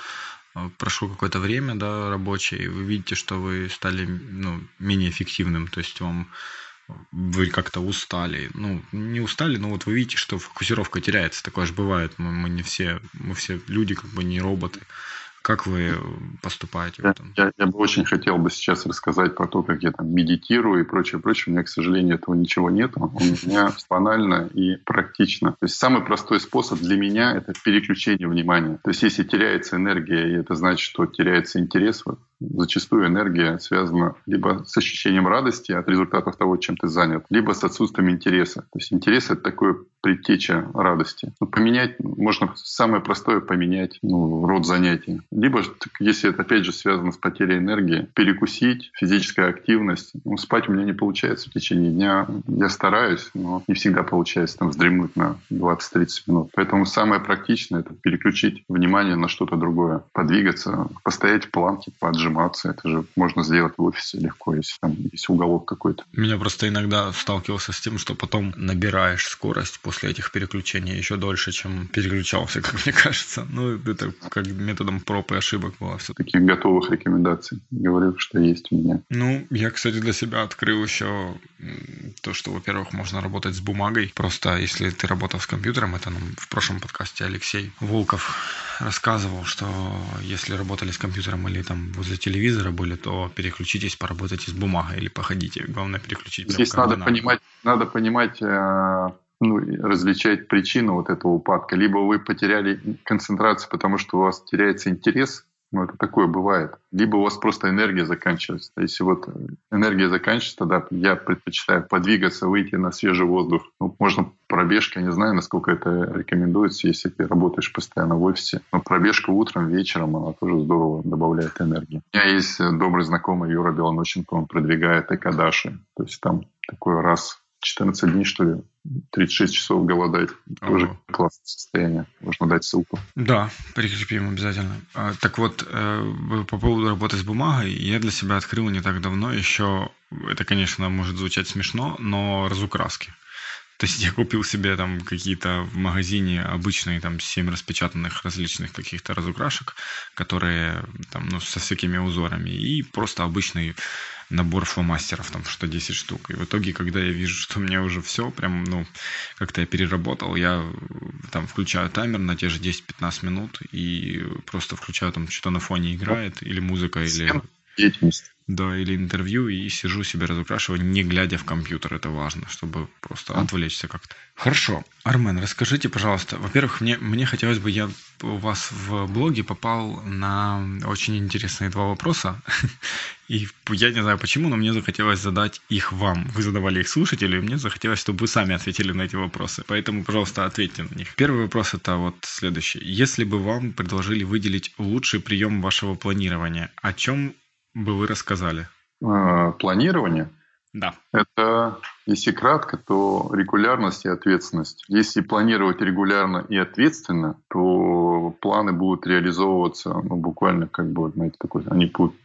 э, прошло какое-то время, да, рабочее, и вы видите, что вы стали ну, менее эффективным, то есть вам вы как-то устали. Ну, не устали, но вот вы видите, что фокусировка теряется. Такое же бывает. Мы, мы не все, мы все люди, как бы не роботы. Как вы поступаете в этом? Я, я бы очень хотел бы сейчас рассказать про то, как я там медитирую и прочее, прочее. У меня, к сожалению, этого ничего нет. У меня [LAUGHS] банально и практично. То есть самый простой способ для меня — это переключение внимания. То есть если теряется энергия, и это значит, что теряется интерес, вот, зачастую энергия связана либо с ощущением радости от результатов того, чем ты занят, либо с отсутствием интереса. То есть интерес — это такое предтеча радости. Ну, поменять, можно самое простое поменять ну, род занятий. Либо, если это опять же связано с потерей энергии, перекусить, физическая активность. Ну, спать у меня не получается в течение дня. Я стараюсь, но не всегда получается там вздремнуть на 20-30 минут. Поэтому самое практичное — это переключить внимание на что-то другое. Подвигаться, постоять в планке, поджиматься. Это же можно сделать в офисе легко, если там есть уголок какой-то. Меня просто иногда сталкивался с тем, что потом набираешь скорость после после этих переключений еще дольше, чем переключался, [LAUGHS] как мне кажется. Ну, это как методом проб и ошибок было все. Таких готовых рекомендаций. Говорю, что есть у меня. Ну, я, кстати, для себя открыл еще то, что, во-первых, можно работать с бумагой. Просто если ты работал с компьютером, это нам в прошлом подкасте Алексей Волков рассказывал, что если работали с компьютером или там возле телевизора были, то переключитесь, поработайте с бумагой или походите. Главное переключить. Здесь надо понимать, надо понимать э, ну, различать причину вот этого упадка. Либо вы потеряли концентрацию, потому что у вас теряется интерес, ну, это такое бывает. Либо у вас просто энергия заканчивается. Если вот энергия заканчивается, тогда я предпочитаю подвигаться, выйти на свежий воздух. Ну, можно пробежка, я не знаю, насколько это рекомендуется, если ты работаешь постоянно в офисе. Но пробежка утром, вечером, она тоже здорово добавляет энергии. У меня есть добрый знакомый Юра Белоноченко, он продвигает Экадаши. То есть там такой раз 14 дней, что ли, 36 часов голодать. Ого. Тоже классное состояние. Можно дать ссылку. Да, прикрепим обязательно. А, так вот, э, по поводу работы с бумагой, я для себя открыл не так давно еще, это, конечно, может звучать смешно, но разукраски. То есть я купил себе там какие-то в магазине обычные там 7 распечатанных различных каких-то разукрашек, которые там ну, со всякими узорами и просто обычный набор фломастеров, там что 10 штук. И в итоге, когда я вижу, [LAUGHS] что у меня уже все, прям, ну, как-то я переработал, я там включаю таймер на те же 10-15 минут и просто включаю там что-то на фоне играет, или музыка, или... Деятельность. Да, или интервью, и сижу себе разукрашиваю, не глядя в компьютер. Это важно, чтобы просто отвлечься как-то. Хорошо. Армен, расскажите, пожалуйста. Во-первых, мне, мне хотелось бы, я у вас в блоге попал на очень интересные два вопроса. [LAUGHS] И я не знаю почему, но мне захотелось задать их вам. Вы задавали их слушателю, и мне захотелось, чтобы вы сами ответили на эти вопросы. Поэтому, пожалуйста, ответьте на них. Первый вопрос это вот следующий. Если бы вам предложили выделить лучший прием вашего планирования, о чем бы вы рассказали? А, планирование? Да. Это, если кратко, то регулярность и ответственность. Если планировать регулярно и ответственно, то планы будут реализовываться, ну, буквально как бы, знаете, такой, они будут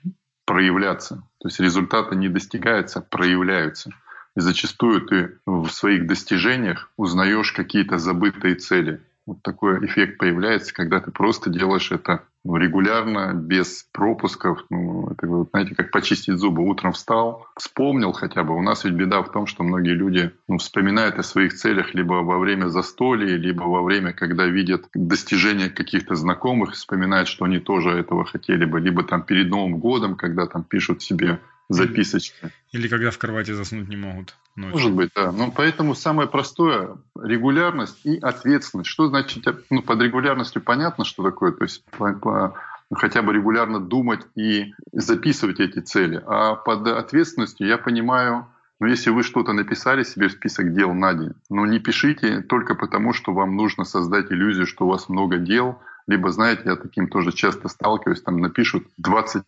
проявляться. То есть результаты не достигаются, а проявляются. И зачастую ты в своих достижениях узнаешь какие-то забытые цели. Вот такой эффект появляется, когда ты просто делаешь это ну, регулярно, без пропусков. Ну, это, вот, знаете, как почистить зубы. Утром встал, вспомнил хотя бы. У нас ведь беда в том, что многие люди ну, вспоминают о своих целях либо во время застолья, либо во время, когда видят достижения каких-то знакомых, вспоминают, что они тоже этого хотели бы. Либо там перед Новым годом, когда там пишут себе записочки. Или когда в кровати заснуть не могут. Ночью. Может быть, да. Но поэтому самое простое – регулярность и ответственность. Что значит, ну, под регулярностью понятно, что такое, то есть по, по, ну, хотя бы регулярно думать и записывать эти цели. А под ответственностью я понимаю, ну, если вы что-то написали себе в список дел на день, ну, не пишите только потому, что вам нужно создать иллюзию, что у вас много дел, либо, знаете, я таким тоже часто сталкиваюсь, там напишут 20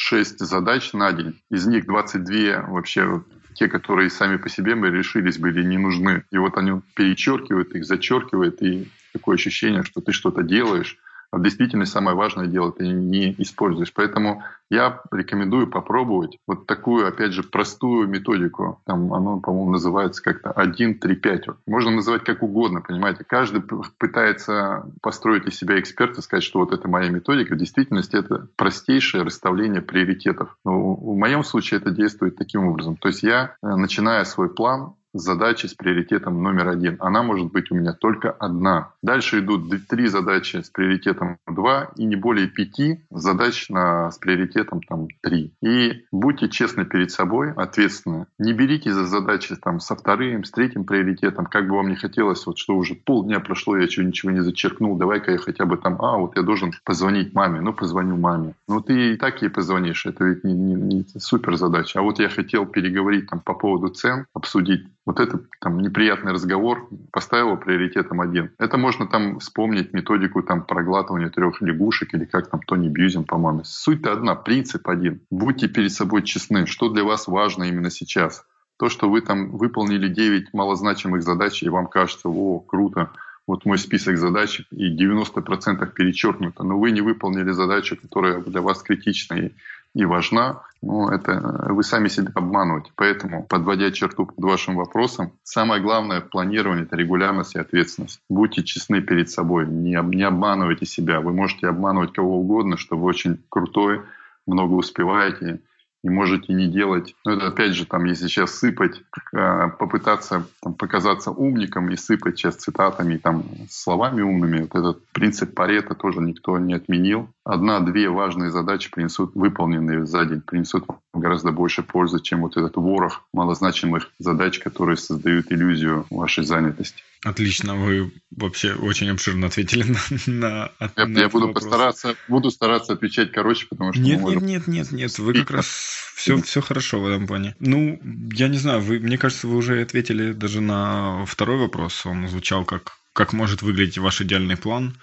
6 задач на день. Из них 22 вообще те, которые сами по себе мы решились были не нужны. И вот они перечеркивают их, зачеркивают, и такое ощущение, что ты что-то делаешь, в действительности самое важное дело ты не используешь. Поэтому я рекомендую попробовать вот такую, опять же, простую методику. Там оно, по-моему, называется как-то 1, 3, 5. Можно называть как угодно, понимаете. Каждый пытается построить из себя эксперта, сказать, что вот это моя методика. В действительности это простейшее расставление приоритетов. Но в моем случае это действует таким образом. То есть я, э, начиная свой план, задачи с приоритетом номер один. Она может быть у меня только одна. Дальше идут три задачи с приоритетом два и не более пяти задач на, с приоритетом там три. И будьте честны перед собой, ответственны. Не берите за задачи там со вторым, с третьим приоритетом, как бы вам не хотелось, вот что уже полдня прошло, я чего ничего не зачеркнул, давай-ка я хотя бы там, а, вот я должен позвонить маме, ну, позвоню маме. Ну, ты и так ей позвонишь, это ведь не, не, не супер задача. А вот я хотел переговорить там по поводу цен, обсудить вот этот там неприятный разговор поставил приоритетом один. Это можно там вспомнить методику там проглатывания трех лягушек или как там Тони Бьюзин, по-моему. Суть-то одна, принцип один. Будьте перед собой честны, что для вас важно именно сейчас. То, что вы там выполнили 9 малозначимых задач, и вам кажется, о, круто, вот мой список задач, и 90% перечеркнуто, но вы не выполнили задачу, которая для вас критична и, и важна, ну, это вы сами себя обманываете. Поэтому, подводя черту под вашим вопросом, самое главное в планировании – это регулярность и ответственность. Будьте честны перед собой, не, не обманывайте себя. Вы можете обманывать кого угодно, что вы очень крутой, много успеваете, и можете не делать. Но это опять же, там, если сейчас сыпать, э, попытаться там, показаться умником и сыпать сейчас цитатами, там, словами умными, вот этот принцип Парета тоже никто не отменил. Одна-две важные задачи принесут, выполненные за день, принесут гораздо больше пользы, чем вот этот ворох малозначимых задач, которые создают иллюзию вашей занятости. Отлично, вы вообще очень обширно ответили на, на, я, на я буду вопрос. постараться, буду стараться отвечать короче, потому что нет, можем... нет, нет, нет, нет, вы как раз все, [LAUGHS] все хорошо в этом плане. Ну, я не знаю, вы, мне кажется, вы уже ответили даже на второй вопрос. Он звучал как как может выглядеть ваш идеальный план.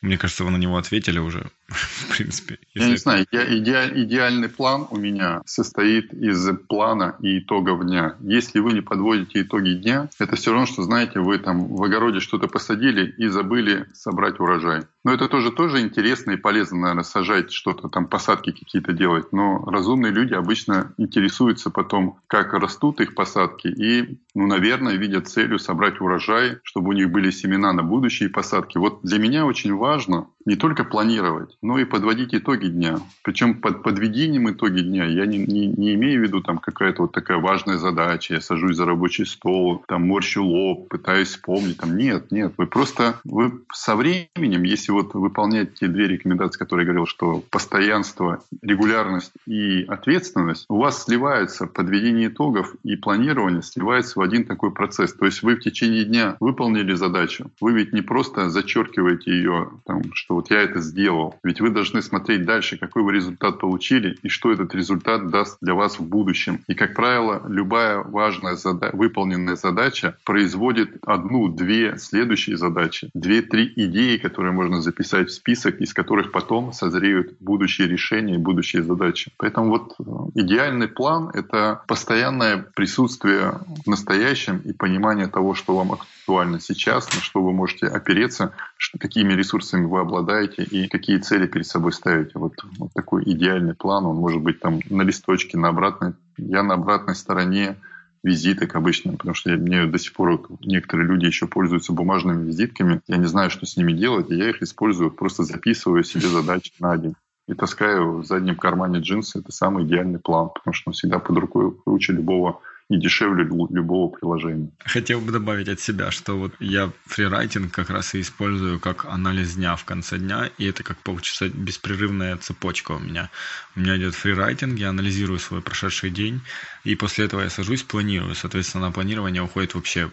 Мне кажется, вы на него ответили уже, в принципе. Я не знаю, я, иде, идеальный план у меня состоит из плана и итогов дня. Если вы не подводите итоги дня, это все равно, что, знаете, вы там в огороде что-то посадили и забыли собрать урожай. Но это тоже, тоже интересно и полезно, наверное, сажать что-то, там посадки какие-то делать. Но разумные люди обычно интересуются потом, как растут их посадки и, ну, наверное, видят целью собрать урожай, чтобы у них были семена на будущие посадки. Вот для меня очень важно не только планировать, но и подводить итоги дня. Причем под подведением итоги дня я не, не, не имею в виду там какая-то вот такая важная задача, я сажусь за рабочий стол, там морщу лоб, пытаюсь вспомнить. Там, нет, нет, вы просто вы со временем, если вот выполнять те две рекомендации, которые я говорил, что постоянство, регулярность и ответственность, у вас сливаются подведение итогов и планирование сливается в один такой процесс. То есть вы в течение дня выполнили задачу, вы ведь не просто зачеркиваете ее, там, что вот я это сделал. Ведь вы должны смотреть дальше, какой вы результат получили и что этот результат даст для вас в будущем. И, как правило, любая важная зада- выполненная задача производит одну-две следующие задачи, две-три идеи, которые можно записать в список, из которых потом созреют будущие решения будущие задачи. Поэтому вот э, идеальный план — это постоянное присутствие в настоящем и понимание того, что вам актуально сейчас, на что вы можете опереться, какими ресурсами вы обладаете и какие цели перед собой ставите. Вот, вот такой идеальный план, он может быть там на листочке, на обратной, я на обратной стороне визиток обычно, потому что я, мне до сих пор некоторые люди еще пользуются бумажными визитками. Я не знаю, что с ними делать, и я их использую, просто записываю себе задачи на день и таскаю в заднем кармане джинсы. Это самый идеальный план, потому что он всегда под рукой круче любого и дешевле любого приложения. Хотел бы добавить от себя, что вот я фрирайтинг как раз и использую как анализ дня в конце дня, и это как получится беспрерывная цепочка у меня. У меня идет фрирайтинг, я анализирую свой прошедший день, и после этого я сажусь, планирую. Соответственно, на планирование уходит вообще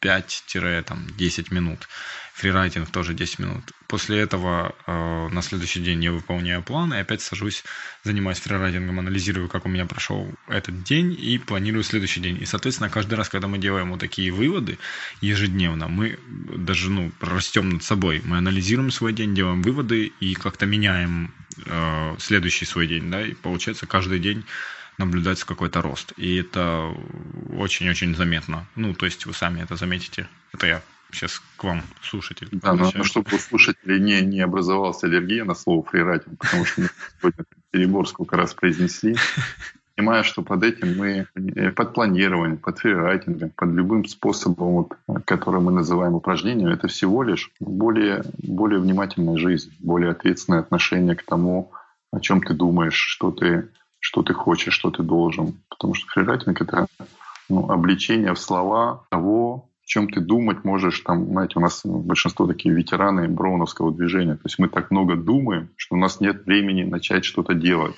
5-10 минут. Фрирайтинг тоже 10 минут. После этого э, на следующий день я выполняю план и опять сажусь, занимаюсь фрирайтингом, анализирую, как у меня прошел этот день и планирую следующий день. И, соответственно, каждый раз, когда мы делаем вот такие выводы ежедневно, мы даже ну, растем над собой. Мы анализируем свой день, делаем выводы и как-то меняем э, следующий свой день. Да? И получается, каждый день наблюдается какой-то рост. И это очень-очень заметно. Ну, то есть вы сами это заметите. Это я сейчас к вам, слушатель. Да, но, но чтобы у слушателей не, не образовалась аллергия на слово фрирайтинг, потому что мы сегодня перебор сколько раз произнесли, понимая, что под этим мы, э, под планированием, под фрирайтингом, под любым способом, вот, который мы называем упражнением, это всего лишь более, более внимательная жизнь, более ответственное отношение к тому, о чем ты думаешь, что ты, что ты хочешь, что ты должен. Потому что фрирайтинг — это ну, обличение в слова того, о чем ты думать можешь. Там, знаете, у нас большинство такие ветераны броуновского движения. То есть мы так много думаем, что у нас нет времени начать что-то делать.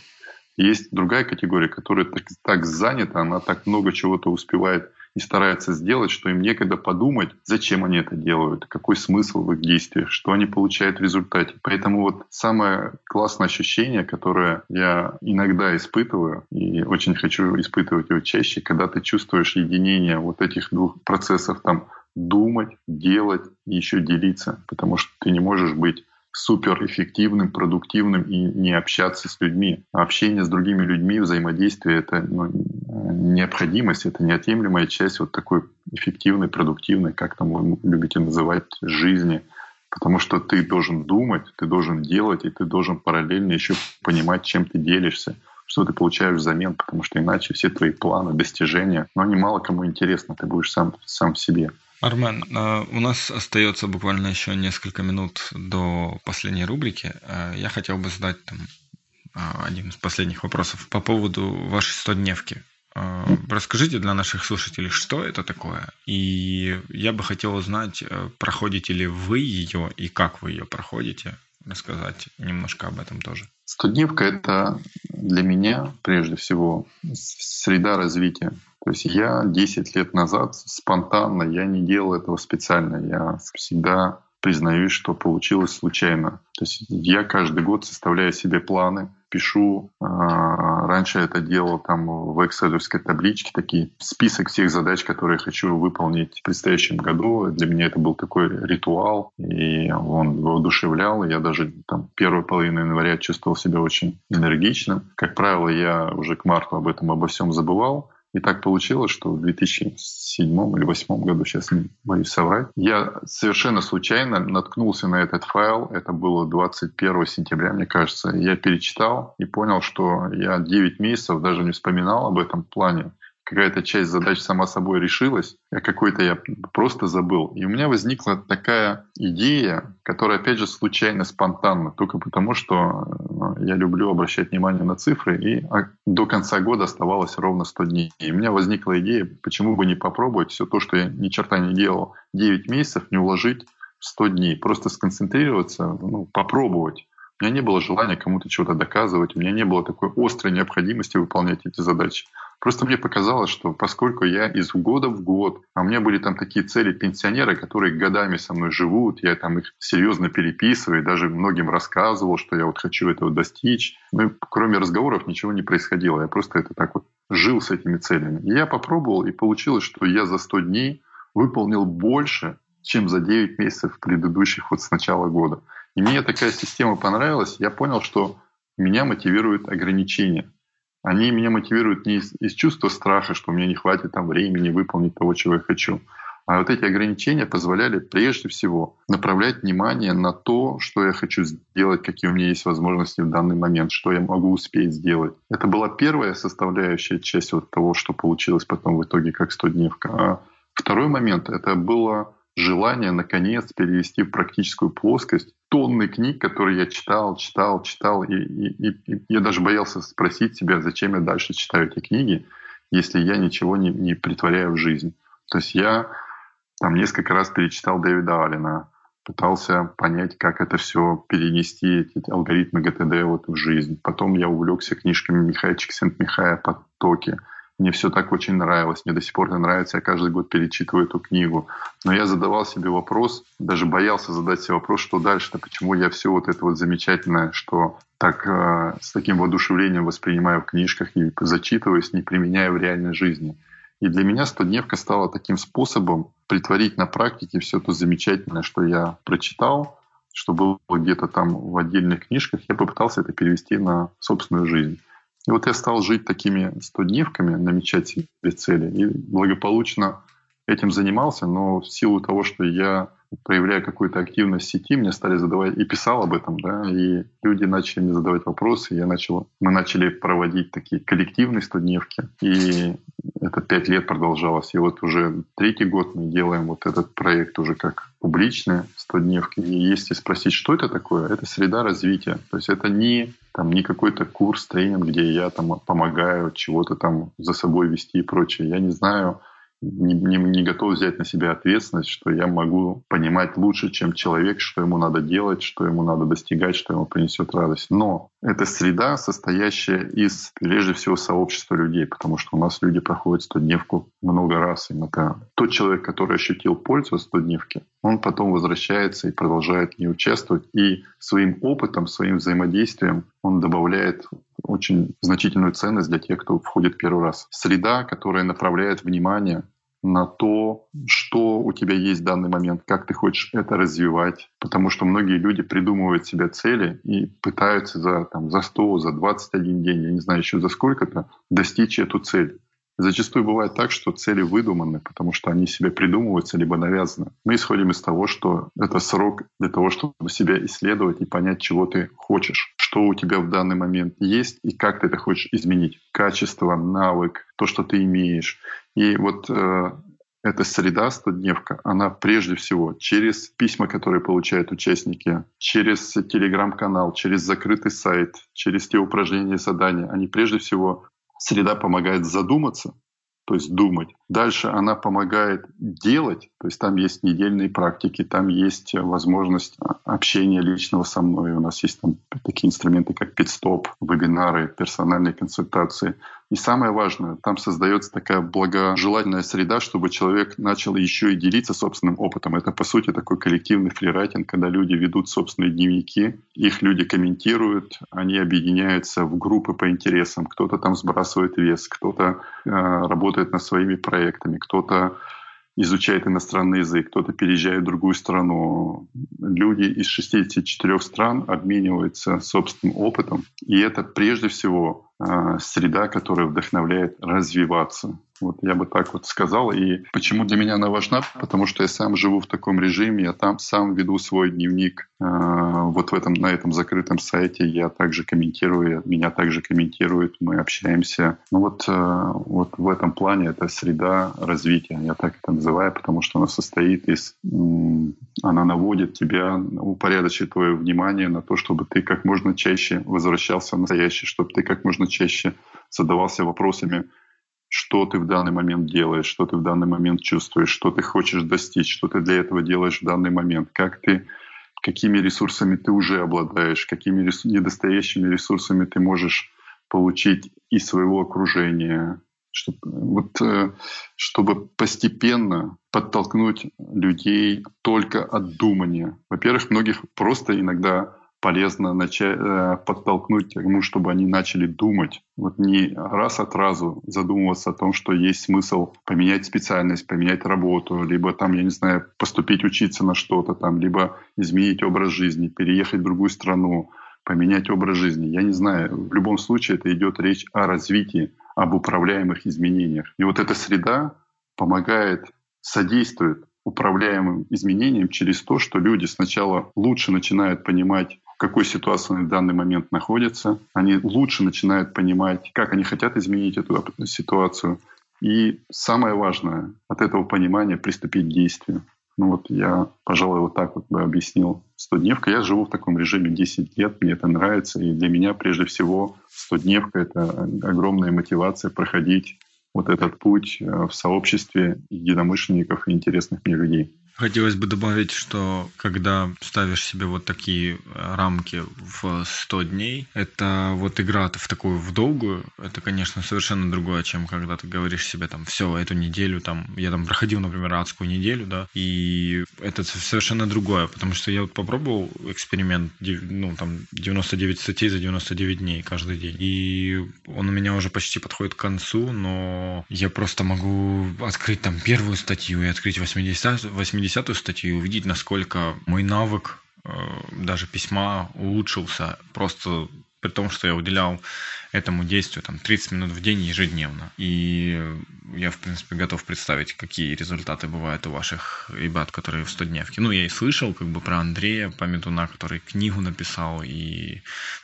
Есть другая категория, которая так, так занята, она так много чего-то успевает и старается сделать, что им некогда подумать, зачем они это делают, какой смысл в их действиях, что они получают в результате. Поэтому вот самое классное ощущение, которое я иногда испытываю, и очень хочу испытывать его чаще, когда ты чувствуешь единение вот этих двух процессов, там, думать, делать и еще делиться, потому что ты не можешь быть суперэффективным, продуктивным и не общаться с людьми. Общение с другими людьми, взаимодействие — это ну, необходимость, это неотъемлемая часть вот такой эффективной, продуктивной, как там вы любите называть, жизни. Потому что ты должен думать, ты должен делать, и ты должен параллельно еще понимать, чем ты делишься, что ты получаешь взамен, потому что иначе все твои планы, достижения, ну, они мало кому интересны, ты будешь сам, сам в себе. Армен, э, у нас остается буквально еще несколько минут до последней рубрики. Э, я хотел бы задать там э, один из последних вопросов по поводу вашей стодневки. Расскажите для наших слушателей, что это такое. И я бы хотел узнать, проходите ли вы ее и как вы ее проходите. Рассказать немножко об этом тоже. Студневка — это для меня, прежде всего, среда развития. То есть я 10 лет назад спонтанно, я не делал этого специально. Я всегда признаюсь, что получилось случайно. То есть я каждый год составляю себе планы, пишу. А, раньше это делал там в экселевской табличке, такие список всех задач, которые хочу выполнить в предстоящем году. Для меня это был такой ритуал, и он воодушевлял. Я даже там первую половину января чувствовал себя очень энергичным. Как правило, я уже к марту об этом обо всем забывал. И так получилось, что в 2007 или 2008 году, сейчас боюсь соврать, я совершенно случайно наткнулся на этот файл. Это было 21 сентября, мне кажется. Я перечитал и понял, что я 9 месяцев даже не вспоминал об этом плане какая-то часть задач сама собой решилась, а какой-то я просто забыл. И у меня возникла такая идея, которая, опять же, случайно, спонтанно, только потому, что ну, я люблю обращать внимание на цифры, и а, до конца года оставалось ровно 100 дней. И у меня возникла идея, почему бы не попробовать все то, что я ни черта не делал 9 месяцев, не уложить в 100 дней. Просто сконцентрироваться, ну, попробовать. У меня не было желания кому-то чего-то доказывать, у меня не было такой острой необходимости выполнять эти задачи. Просто мне показалось, что поскольку я из года в год, а у меня были там такие цели пенсионера, которые годами со мной живут, я там их серьезно переписываю, даже многим рассказывал, что я вот хочу этого достичь. Ну кроме разговоров ничего не происходило. Я просто это так вот жил с этими целями. И я попробовал, и получилось, что я за 100 дней выполнил больше, чем за 9 месяцев предыдущих вот с начала года. И мне такая система понравилась. Я понял, что меня мотивирует ограничения. Они меня мотивируют не из, из чувства страха, что меня не хватит там времени выполнить того, чего я хочу. А вот эти ограничения позволяли прежде всего направлять внимание на то, что я хочу сделать, какие у меня есть возможности в данный момент, что я могу успеть сделать. Это была первая составляющая часть вот того, что получилось потом в итоге как 100-дневка. А второй момент — это было желание, наконец, перевести в практическую плоскость тонны книг, которые я читал, читал, читал, и, и, и я даже боялся спросить себя, зачем я дальше читаю эти книги, если я ничего не, не притворяю в жизнь. То есть я там несколько раз перечитал Дэвида Аллена, пытался понять, как это все перенести, эти алгоритмы ГТД вот в жизнь. Потом я увлекся книжками Михая Чиксент-Михая «Потоки», мне все так очень нравилось, мне до сих пор это нравится, я каждый год перечитываю эту книгу. Но я задавал себе вопрос, даже боялся задать себе вопрос, что дальше-то, почему я все вот это вот замечательное, что так э, с таким воодушевлением воспринимаю в книжках и зачитываюсь, не применяю в реальной жизни. И для меня стодневка стала таким способом притворить на практике все то замечательное, что я прочитал, что было где-то там в отдельных книжках, я попытался это перевести на собственную жизнь. И вот я стал жить такими 100-дневками, намечать себе цели, и благополучно этим занимался, но в силу того, что я проявляя какую-то активность в сети, мне стали задавать, и писал об этом, да, и люди начали мне задавать вопросы, я начал, мы начали проводить такие коллективные студневки, и это пять лет продолжалось, и вот уже третий год мы делаем вот этот проект уже как публичные студневки, и если спросить, что это такое, это среда развития, то есть это не там не какой-то курс, тренинг, где я там помогаю чего-то там за собой вести и прочее. Я не знаю, не, не, не готов взять на себя ответственность, что я могу понимать лучше, чем человек, что ему надо делать, что ему надо достигать, что ему принесет радость. Но это среда, состоящая из, прежде всего, сообщества людей, потому что у нас люди проходят 100-дневку много раз. Им это тот человек, который ощутил пользу от 100-дневки, он потом возвращается и продолжает в ней участвовать. И своим опытом, своим взаимодействием он добавляет очень значительную ценность для тех, кто входит первый раз. Среда, которая направляет внимание на то, что у тебя есть в данный момент, как ты хочешь это развивать. Потому что многие люди придумывают себе цели и пытаются за, там, за 100, за 21 день, я не знаю еще за сколько-то, достичь эту цель. Зачастую бывает так, что цели выдуманы, потому что они себе придумываются либо навязаны. Мы исходим из того, что это срок для того, чтобы себя исследовать и понять, чего ты хочешь, что у тебя в данный момент есть и как ты это хочешь изменить. Качество, навык, то, что ты имеешь. И вот э, эта среда стодневка, она прежде всего через письма, которые получают участники, через телеграм-канал, через закрытый сайт, через те упражнения и задания, они прежде всего Среда помогает задуматься, то есть думать. Дальше она помогает делать, то есть там есть недельные практики, там есть возможность общения личного со мной. У нас есть там такие инструменты, как пидстоп, вебинары, персональные консультации. И самое важное, там создается такая благожелательная среда, чтобы человек начал еще и делиться собственным опытом. Это, по сути, такой коллективный фрирайтинг, когда люди ведут собственные дневники, их люди комментируют, они объединяются в группы по интересам. Кто-то там сбрасывает вес, кто-то э, работает над своими проектами, кто-то изучает иностранный язык, кто-то переезжает в другую страну. Люди из 64 стран обмениваются собственным опытом. И это прежде всего среда, которая вдохновляет развиваться. Вот я бы так вот сказал. И почему для меня она важна? Потому что я сам живу в таком режиме, я там сам веду свой дневник. А, вот в этом, на этом закрытом сайте я также комментирую, меня также комментируют, мы общаемся. Ну вот, а, вот в этом плане это среда развития, я так это называю, потому что она состоит из... Она наводит тебя, упорядочит твое внимание на то, чтобы ты как можно чаще возвращался в настоящее, чтобы ты как можно чаще задавался вопросами, что ты в данный момент делаешь, что ты в данный момент чувствуешь, что ты хочешь достичь, что ты для этого делаешь в данный момент, как ты, какими ресурсами ты уже обладаешь, какими недостающими ресурсами ты можешь получить из своего окружения, чтобы, вот, э, чтобы постепенно подтолкнуть людей только от думания. Во-первых, многих просто иногда полезно начать, э, подтолкнуть к тому, чтобы они начали думать. Вот не раз от разу задумываться о том, что есть смысл поменять специальность, поменять работу, либо там, я не знаю, поступить учиться на что-то там, либо изменить образ жизни, переехать в другую страну, поменять образ жизни. Я не знаю. В любом случае это идет речь о развитии, об управляемых изменениях. И вот эта среда помогает, содействует управляемым изменениям через то, что люди сначала лучше начинают понимать в какой ситуации они в данный момент находятся. Они лучше начинают понимать, как они хотят изменить эту ситуацию. И самое важное, от этого понимания приступить к действию. Ну вот я, пожалуй, вот так вот бы объяснил 100-дневка. Я живу в таком режиме 10 лет, мне это нравится. И для меня, прежде всего, 100-дневка — это огромная мотивация проходить вот этот путь э, в сообществе единомышленников и интересных мне людей. Хотелось бы добавить, что когда ставишь себе вот такие э, рамки в 100 дней, это вот игра в такую в долгую, это, конечно, совершенно другое, чем когда ты говоришь себе там, все, эту неделю, там, я там проходил, например, адскую неделю, да, и это совершенно другое, потому что я вот попробовал эксперимент, ну, там, 99 статей за 99 дней каждый день, и он у меня уже почти подходит к концу, но я просто могу открыть там первую статью и открыть 80, 80 10 статью и увидеть, насколько мой навык э, даже письма улучшился. Просто при том, что я уделял этому действию там 30 минут в день ежедневно. И я, в принципе, готов представить, какие результаты бывают у ваших ребят, которые в 100-дневке. Ну, я и слышал как бы про Андрея Пометуна, который книгу написал, и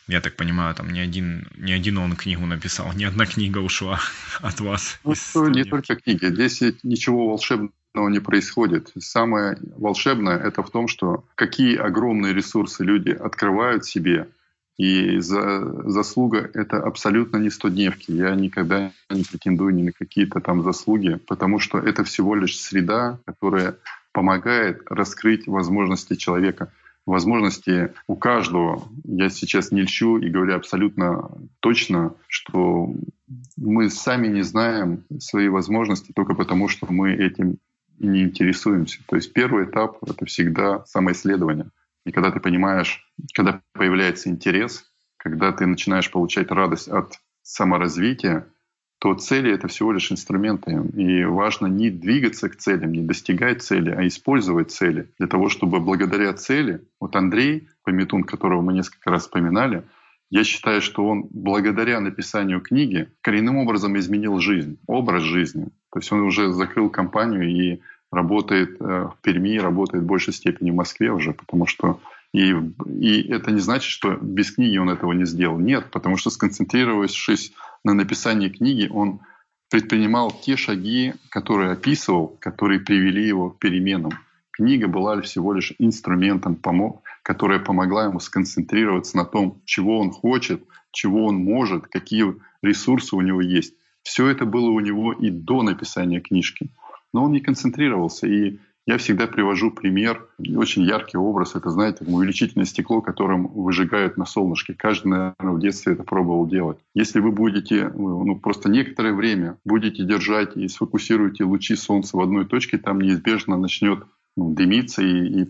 я так понимаю, там не один, не один он книгу написал, ни одна книга ушла [LAUGHS] от вас. Ну, не только книги. Здесь ничего волшебного не происходит. Самое волшебное это в том, что какие огромные ресурсы люди открывают себе, и за, заслуга — это абсолютно не стодневки. Я никогда не претендую ни на какие-то там заслуги, потому что это всего лишь среда, которая помогает раскрыть возможности человека. Возможности у каждого. Я сейчас не льщу и говорю абсолютно точно, что мы сами не знаем свои возможности только потому, что мы этим не интересуемся. То есть первый этап — это всегда самоисследование — и когда ты понимаешь, когда появляется интерес, когда ты начинаешь получать радость от саморазвития, то цели — это всего лишь инструменты. И важно не двигаться к целям, не достигать цели, а использовать цели для того, чтобы благодаря цели... Вот Андрей Пометун, которого мы несколько раз вспоминали, я считаю, что он благодаря написанию книги коренным образом изменил жизнь, образ жизни. То есть он уже закрыл компанию и работает э, в Перми, работает в большей степени в Москве уже, потому что и, и это не значит, что без книги он этого не сделал. Нет, потому что сконцентрировавшись на написании книги, он предпринимал те шаги, которые описывал, которые привели его к переменам. Книга была всего лишь инструментом, которая помогла ему сконцентрироваться на том, чего он хочет, чего он может, какие ресурсы у него есть. Все это было у него и до написания книжки но он не концентрировался. И я всегда привожу пример, очень яркий образ, это, знаете, увеличительное стекло, которым выжигают на солнышке. Каждый, наверное, в детстве это пробовал делать. Если вы будете, ну, просто некоторое время будете держать и сфокусируете лучи солнца в одной точке, там неизбежно начнет ну, дымиться и, и,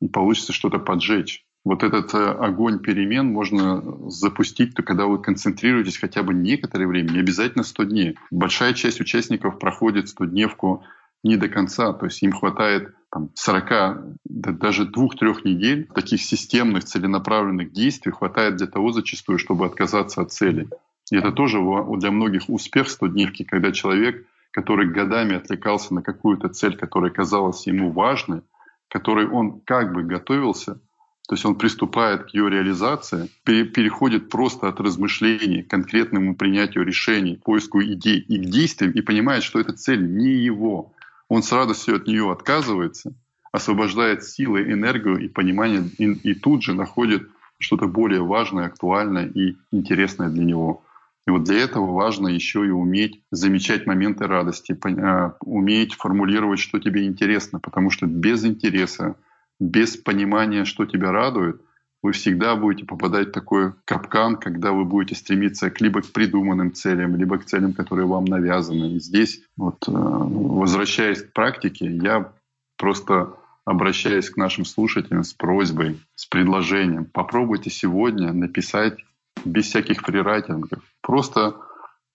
и получится что-то поджечь. Вот этот э, огонь перемен можно запустить, то когда вы концентрируетесь хотя бы некоторое время, не обязательно 100 дней. Большая часть участников проходит 100-дневку не до конца. То есть им хватает там, 40, даже двух-трех недель таких системных, целенаправленных действий хватает для того зачастую, чтобы отказаться от цели. И это тоже для многих успех 100-дневки, когда человек, который годами отвлекался на какую-то цель, которая казалась ему важной, которой он как бы готовился, то есть он приступает к ее реализации, переходит просто от размышлений к конкретному принятию решений, поиску идей и к действиям, и понимает, что эта цель не его, он с радостью от нее отказывается, освобождает силы, энергию и понимание, и, и тут же находит что-то более важное, актуальное и интересное для него. И вот для этого важно еще и уметь замечать моменты радости, а, уметь формулировать, что тебе интересно, потому что без интереса, без понимания, что тебя радует, вы всегда будете попадать в такой капкан, когда вы будете стремиться либо к придуманным целям, либо к целям, которые вам навязаны. И здесь, вот, э, возвращаясь к практике, я просто обращаюсь к нашим слушателям с просьбой, с предложением. Попробуйте сегодня написать без всяких фрирайтингов. Просто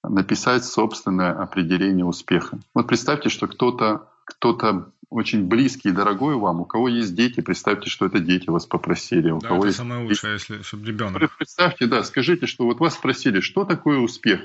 написать собственное определение успеха. Вот представьте, что кто-то кто-то очень близкий и дорогой вам, у кого есть дети, представьте, что это дети вас попросили. У да, кого это есть... самое лучшее, если чтобы ребенок. Представьте, да, скажите, что вот вас спросили, что такое успех,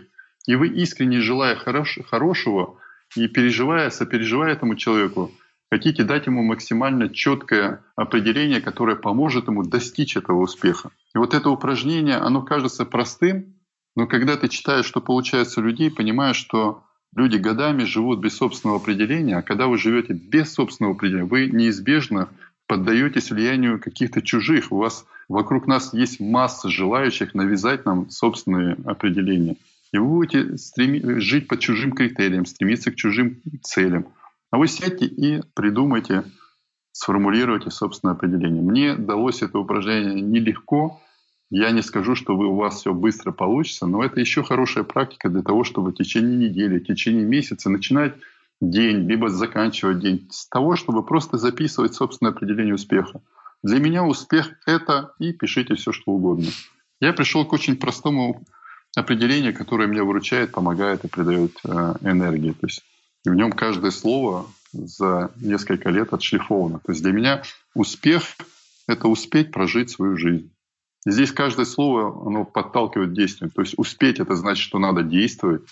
и вы искренне желая хорош, хорошего и переживая, сопереживая этому человеку, хотите дать ему максимально четкое определение, которое поможет ему достичь этого успеха. И вот это упражнение, оно кажется простым, но когда ты читаешь, что получается у людей, понимаешь, что Люди годами живут без собственного определения, а когда вы живете без собственного определения, вы неизбежно поддаетесь влиянию каких-то чужих. У вас вокруг нас есть масса желающих навязать нам собственные определения. И вы будете стреми- жить по чужим критериям, стремиться к чужим целям. А вы сядьте и придумайте, сформулируйте собственное определение. Мне далось это упражнение нелегко, я не скажу, что вы, у вас все быстро получится, но это еще хорошая практика для того, чтобы в течение недели, в течение месяца начинать день, либо заканчивать день с того, чтобы просто записывать собственное определение успеха. Для меня успех — это и пишите все, что угодно. Я пришел к очень простому определению, которое меня выручает, помогает и придает э, энергии. То есть в нем каждое слово за несколько лет отшлифовано. То есть для меня успех — это успеть прожить свою жизнь. Здесь каждое слово, оно подталкивает к действию. То есть успеть – это значит, что надо действовать.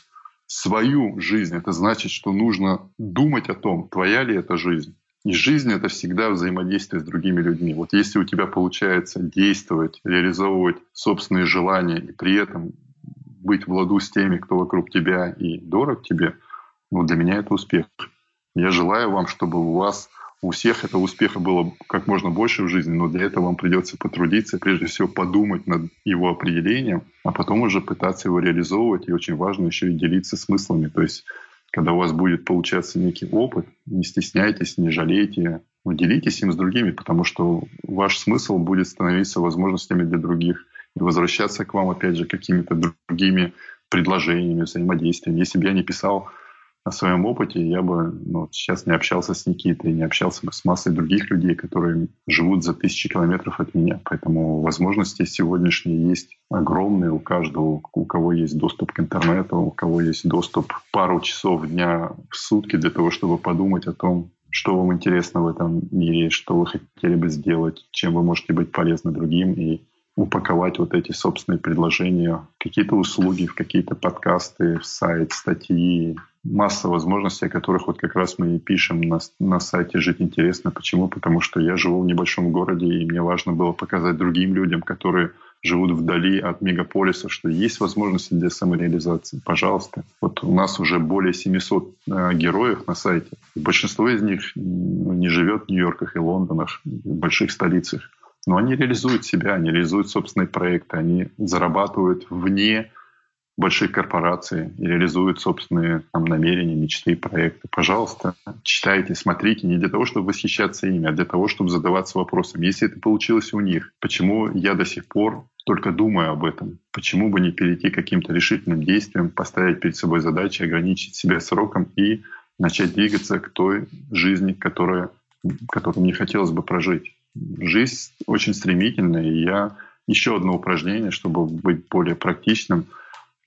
Свою жизнь – это значит, что нужно думать о том, твоя ли это жизнь. И жизнь — это всегда взаимодействие с другими людьми. Вот если у тебя получается действовать, реализовывать собственные желания и при этом быть в ладу с теми, кто вокруг тебя и дорог тебе, ну, для меня это успех. Я желаю вам, чтобы у вас у всех этого успеха было как можно больше в жизни, но для этого вам придется потрудиться, прежде всего подумать над его определением, а потом уже пытаться его реализовывать. И очень важно еще и делиться смыслами. То есть когда у вас будет получаться некий опыт, не стесняйтесь, не жалейте, но делитесь им с другими, потому что ваш смысл будет становиться возможностями для других и возвращаться к вам, опять же, какими-то другими предложениями, взаимодействиями. Если бы я не писал о своем опыте, я бы ну, сейчас не общался с Никитой, не общался бы с массой других людей, которые живут за тысячи километров от меня. Поэтому возможности сегодняшние есть огромные у каждого, у кого есть доступ к интернету, у кого есть доступ пару часов дня в сутки для того, чтобы подумать о том, что вам интересно в этом мире, что вы хотели бы сделать, чем вы можете быть полезны другим и упаковать вот эти собственные предложения, какие-то услуги, в какие-то подкасты, в сайт, статьи, масса возможностей, о которых вот как раз мы и пишем на, на сайте «Жить интересно». Почему? Потому что я живу в небольшом городе, и мне важно было показать другим людям, которые живут вдали от мегаполиса, что есть возможности для самореализации. Пожалуйста. Вот у нас уже более 700 э, героев на сайте. Большинство из них не живет в Нью-Йорках и Лондонах, в больших столицах. Но они реализуют себя, они реализуют собственные проекты, они зарабатывают вне больших корпораций и реализуют собственные там, намерения, мечты, проекты. Пожалуйста, читайте, смотрите не для того, чтобы восхищаться ими, а для того, чтобы задаваться вопросом, если это получилось у них, почему я до сих пор только думаю об этом? Почему бы не перейти к каким-то решительным действиям, поставить перед собой задачи, ограничить себя сроком и начать двигаться к той жизни, которая, которую мне хотелось бы прожить? Жизнь очень стремительная, и я еще одно упражнение, чтобы быть более практичным.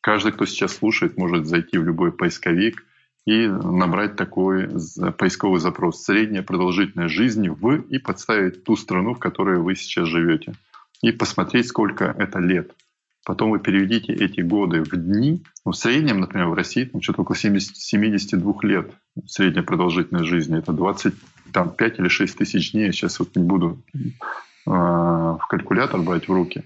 Каждый, кто сейчас слушает, может зайти в любой поисковик и набрать такой поисковый запрос «Средняя продолжительность жизни в» и подставить ту страну, в которой вы сейчас живете. И посмотреть, сколько это лет. Потом вы переведите эти годы в дни. Ну, в среднем, например, в России там что-то около 70, 72 лет средняя продолжительность жизни. Это 20 там 5 или 6 тысяч дней, я сейчас вот не буду э, в калькулятор брать в руки.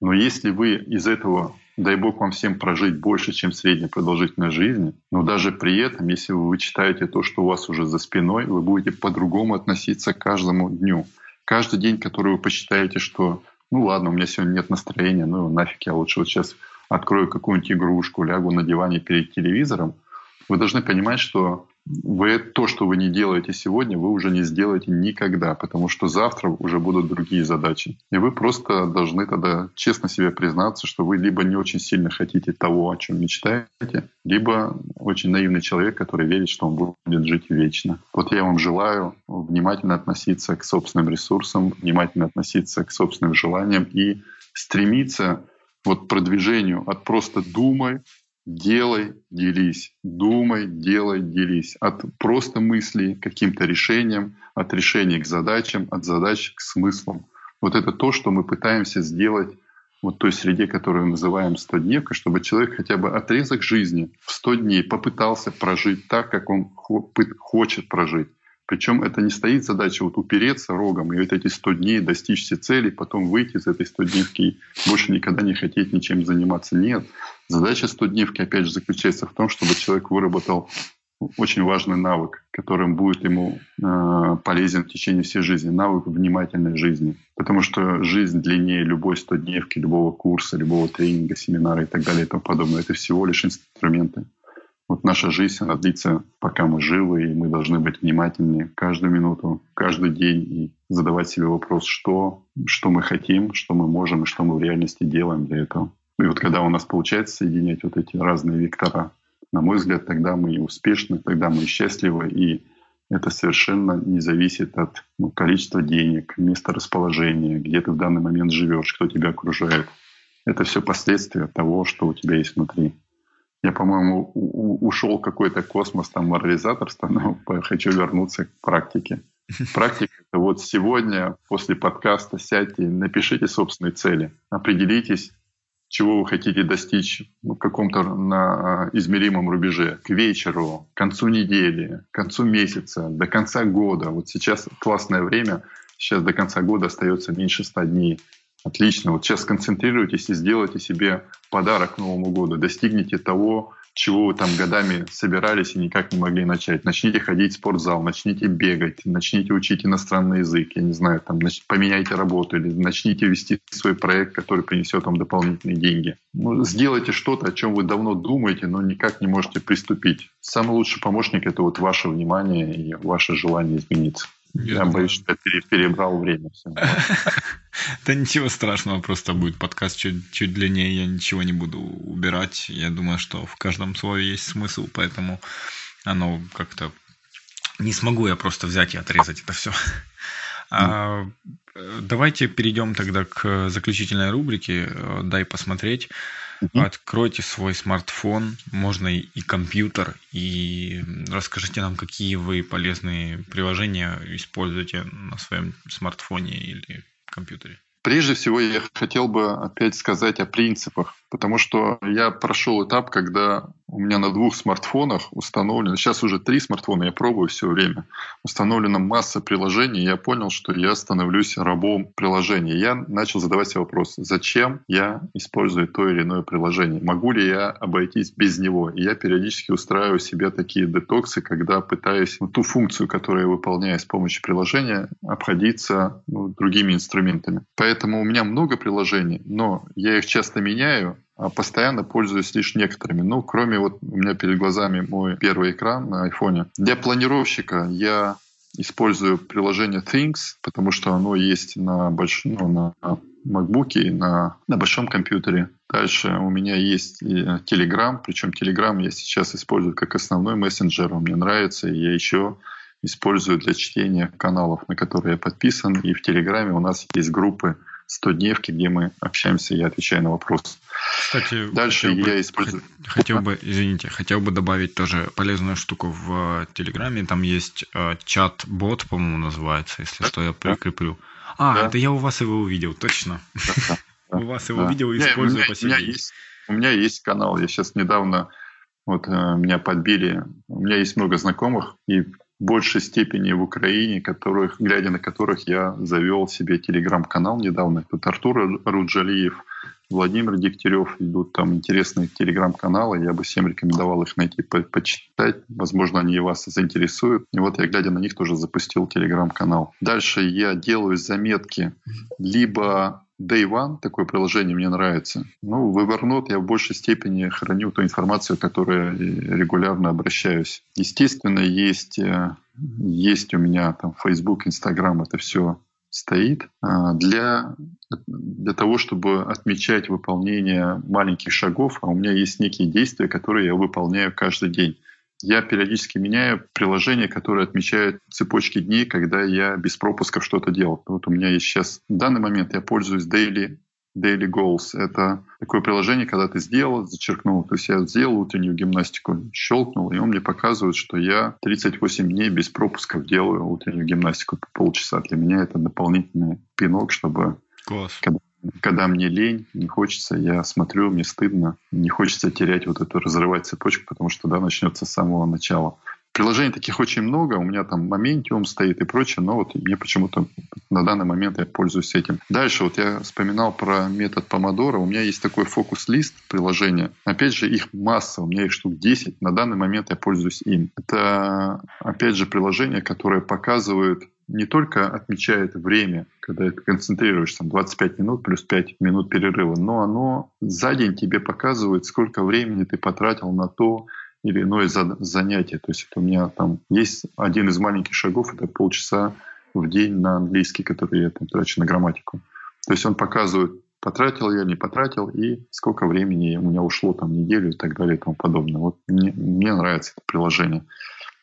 Но если вы из этого, дай бог вам всем прожить больше, чем средняя продолжительность жизни, но даже при этом, если вы вычитаете то, что у вас уже за спиной, вы будете по-другому относиться к каждому дню. Каждый день, который вы посчитаете, что ну ладно, у меня сегодня нет настроения, ну нафиг я лучше вот сейчас открою какую-нибудь игрушку, лягу на диване перед телевизором, вы должны понимать, что вы то, что вы не делаете сегодня, вы уже не сделаете никогда, потому что завтра уже будут другие задачи. И вы просто должны тогда честно себе признаться, что вы либо не очень сильно хотите того, о чем мечтаете, либо очень наивный человек, который верит, что он будет жить вечно. Вот я вам желаю внимательно относиться к собственным ресурсам, внимательно относиться к собственным желаниям и стремиться вот продвижению от просто думай, делай, делись, думай, делай, делись. От просто мыслей к каким-то решениям, от решений к задачам, от задач к смыслам. Вот это то, что мы пытаемся сделать вот той среде, которую мы называем 100-дневкой, чтобы человек хотя бы отрезок жизни в 100 дней попытался прожить так, как он хочет прожить. Причем это не стоит задача вот упереться рогом и вот эти 100 дней достичь все цели, потом выйти из этой 100 дневки и больше никогда не хотеть ничем заниматься. Нет. Задача 100 дневки, опять же, заключается в том, чтобы человек выработал очень важный навык, которым будет ему э, полезен в течение всей жизни, навык внимательной жизни. Потому что жизнь длиннее любой 100 дневки, любого курса, любого тренинга, семинара и так далее и тому подобное. Это всего лишь инструменты. Вот наша жизнь, она длится, пока мы живы, и мы должны быть внимательны каждую минуту, каждый день и задавать себе вопрос, что, что мы хотим, что мы можем и что мы в реальности делаем для этого. И вот когда у нас получается соединять вот эти разные вектора, на мой взгляд, тогда мы и успешны, тогда мы и счастливы, и это совершенно не зависит от ну, количества денег, места расположения, где ты в данный момент живешь, кто тебя окружает. Это все последствия того, что у тебя есть внутри. Я, по-моему, ушел какой-то космос, там, морализаторство, но [LAUGHS] хочу вернуться к практике. [LAUGHS] Практика – это вот сегодня после подкаста сядьте, напишите собственные цели, определитесь, чего вы хотите достичь в каком-то на измеримом рубеже, к вечеру, к концу недели, к концу месяца, до конца года. Вот сейчас классное время, сейчас до конца года остается меньше ста дней. Отлично. Вот сейчас концентрируйтесь и сделайте себе подарок к Новому году. Достигните того, чего вы там годами собирались и никак не могли начать. Начните ходить в спортзал, начните бегать, начните учить иностранный язык, я не знаю, там, нач... поменяйте работу или начните вести свой проект, который принесет вам дополнительные деньги. Ну, сделайте что-то, о чем вы давно думаете, но никак не можете приступить. Самый лучший помощник — это вот ваше внимание и ваше желание измениться. Я, боюсь, что я перебрал время. [LAUGHS] Да ничего страшного, просто будет подкаст чуть, чуть длиннее, я ничего не буду убирать. Я думаю, что в каждом слове есть смысл, поэтому оно как-то... Не смогу я просто взять и отрезать это все. [LAUGHS] А, давайте перейдем тогда к заключительной рубрике «Дай посмотреть». Угу. Откройте свой смартфон, можно и компьютер, и расскажите нам, какие вы полезные приложения используете на своем смартфоне или компьютере. Прежде всего, я хотел бы опять сказать о принципах, потому что я прошел этап, когда у меня на двух смартфонах установлено, сейчас уже три смартфона, я пробую все время, установлена масса приложений, и я понял, что я становлюсь рабом приложения. Я начал задавать себе вопрос, зачем я использую то или иное приложение? Могу ли я обойтись без него? И я периодически устраиваю себе такие детоксы, когда пытаюсь ну, ту функцию, которую я выполняю с помощью приложения, обходиться ну, другими инструментами. Поэтому у меня много приложений, но я их часто меняю, постоянно пользуюсь лишь некоторыми. Ну, кроме вот у меня перед глазами мой первый экран на айфоне. Для планировщика я использую приложение Things, потому что оно есть на большом, ну, на MacBook и на, на большом компьютере. Дальше у меня есть Telegram, причем Telegram я сейчас использую как основной мессенджер, он мне нравится, и я еще использую для чтения каналов, на которые я подписан. И в Телеграме у нас есть группы 100 дневки, где мы общаемся, я отвечаю на вопросы. Кстати, дальше я бы, использую... Хотел бы, извините, хотел бы добавить тоже полезную штуку в Телеграме. Там есть э, чат-бот, по-моему, называется, если что, я прикреплю. А, да. это я у вас его увидел, точно. [LAUGHS] У вас его увидел и использую по У меня есть канал, я сейчас недавно вот э, меня подбили. У меня есть много знакомых, и большей степени в Украине, которых, глядя на которых я завел себе телеграм-канал недавно. Тут Артур Руджалиев, Владимир Дегтярев идут там интересные телеграм-каналы. Я бы всем рекомендовал их найти, по почитать. Возможно, они вас заинтересуют. И вот я, глядя на них, тоже запустил телеграм-канал. Дальше я делаю заметки либо Day One, такое приложение мне нравится. Ну, в Evernote я в большей степени храню ту информацию, которой регулярно обращаюсь. Естественно, есть, э, есть у меня там Facebook, Instagram, это все стоит а, для, для того, чтобы отмечать выполнение маленьких шагов, а у меня есть некие действия, которые я выполняю каждый день я периодически меняю приложение, которое отмечает цепочки дней, когда я без пропусков что-то делал. Вот у меня есть сейчас, в данный момент я пользуюсь Daily, Daily Goals. Это такое приложение, когда ты сделал, зачеркнул. То есть я сделал утреннюю гимнастику, щелкнул, и он мне показывает, что я 38 дней без пропусков делаю утреннюю гимнастику по полчаса. Для меня это дополнительный пинок, чтобы Класс. когда когда мне лень, не хочется, я смотрю, мне стыдно, не хочется терять вот эту, разрывать цепочку, потому что тогда начнется с самого начала. Приложений таких очень много, у меня там Momentium стоит и прочее, но вот мне почему-то на данный момент я пользуюсь этим. Дальше вот я вспоминал про метод помодора, у меня есть такой фокус-лист приложения. Опять же, их масса, у меня их штук 10, на данный момент я пользуюсь им. Это, опять же, приложение, которое показывает не только отмечает время, когда ты концентрируешься, там 25 минут плюс 5 минут перерыва, но оно за день тебе показывает, сколько времени ты потратил на то или иное занятие. То есть это у меня там есть один из маленьких шагов, это полчаса в день на английский, который я там трачу на грамматику. То есть он показывает, потратил я, не потратил, и сколько времени у меня ушло, там, неделю и так далее и тому подобное. Вот мне, мне нравится это приложение.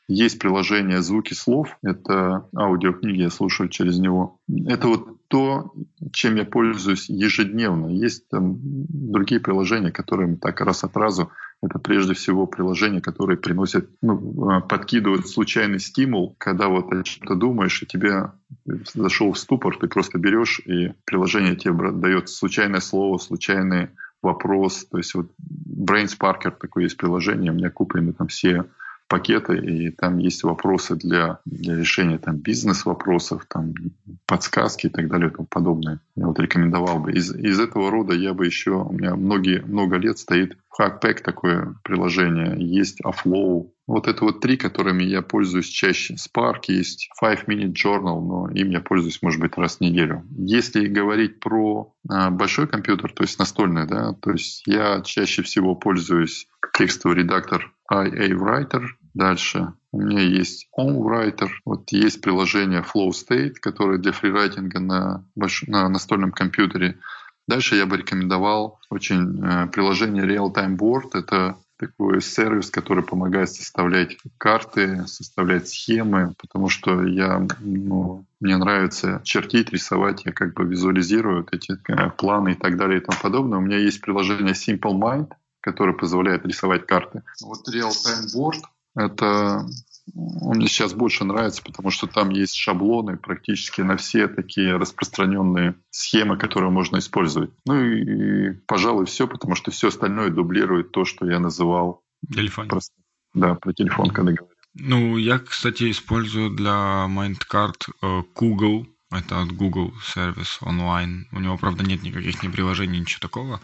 Есть приложение «Звуки слов». Это аудиокниги, я слушаю через него. Это вот то, чем я пользуюсь ежедневно. Есть там другие приложения, которые так раз от разу это прежде всего приложения, которые приносят, ну, а, подкидывают случайный стимул, когда вот о чем-то думаешь, и тебе зашел в ступор, ты просто берешь, и приложение тебе дает случайное слово, случайный вопрос. То есть вот BrainSparker такое есть приложение, у меня куплены там все пакеты, и там есть вопросы для, для решения там, бизнес-вопросов, там, подсказки и так далее и тому подобное. Я вот рекомендовал бы. Из, из этого рода я бы еще, у меня многие, много лет стоит Hackpack такое приложение, есть Aflow. Вот это вот три, которыми я пользуюсь чаще. Spark есть, Five Minute Journal, но им я пользуюсь, может быть, раз в неделю. Если говорить про а, большой компьютер, то есть настольный, да, то есть я чаще всего пользуюсь текстовый редактор IA Writer. Дальше у меня есть Home Writer. Вот есть приложение Flow State, которое для фрирайтинга на, больш... на настольном компьютере. Дальше я бы рекомендовал очень э, приложение Real Time Board. Это такой сервис, который помогает составлять карты, составлять схемы, потому что я, ну, мне нравится чертить, рисовать, я как бы визуализирую вот эти э, планы и так далее и тому подобное. У меня есть приложение Simple Mind, который позволяет рисовать карты. Вот Real Time Board — это он мне сейчас больше нравится, потому что там есть шаблоны практически на все такие распространенные схемы, которые можно использовать. Ну и, и пожалуй, все, потому что все остальное дублирует то, что я называл... Телефон. Просто, да, про телефон, когда говорю. Ну, я, кстати, использую для Mindcard э, Google это от Google сервис онлайн. У него, правда, нет никаких ни приложений, ничего такого.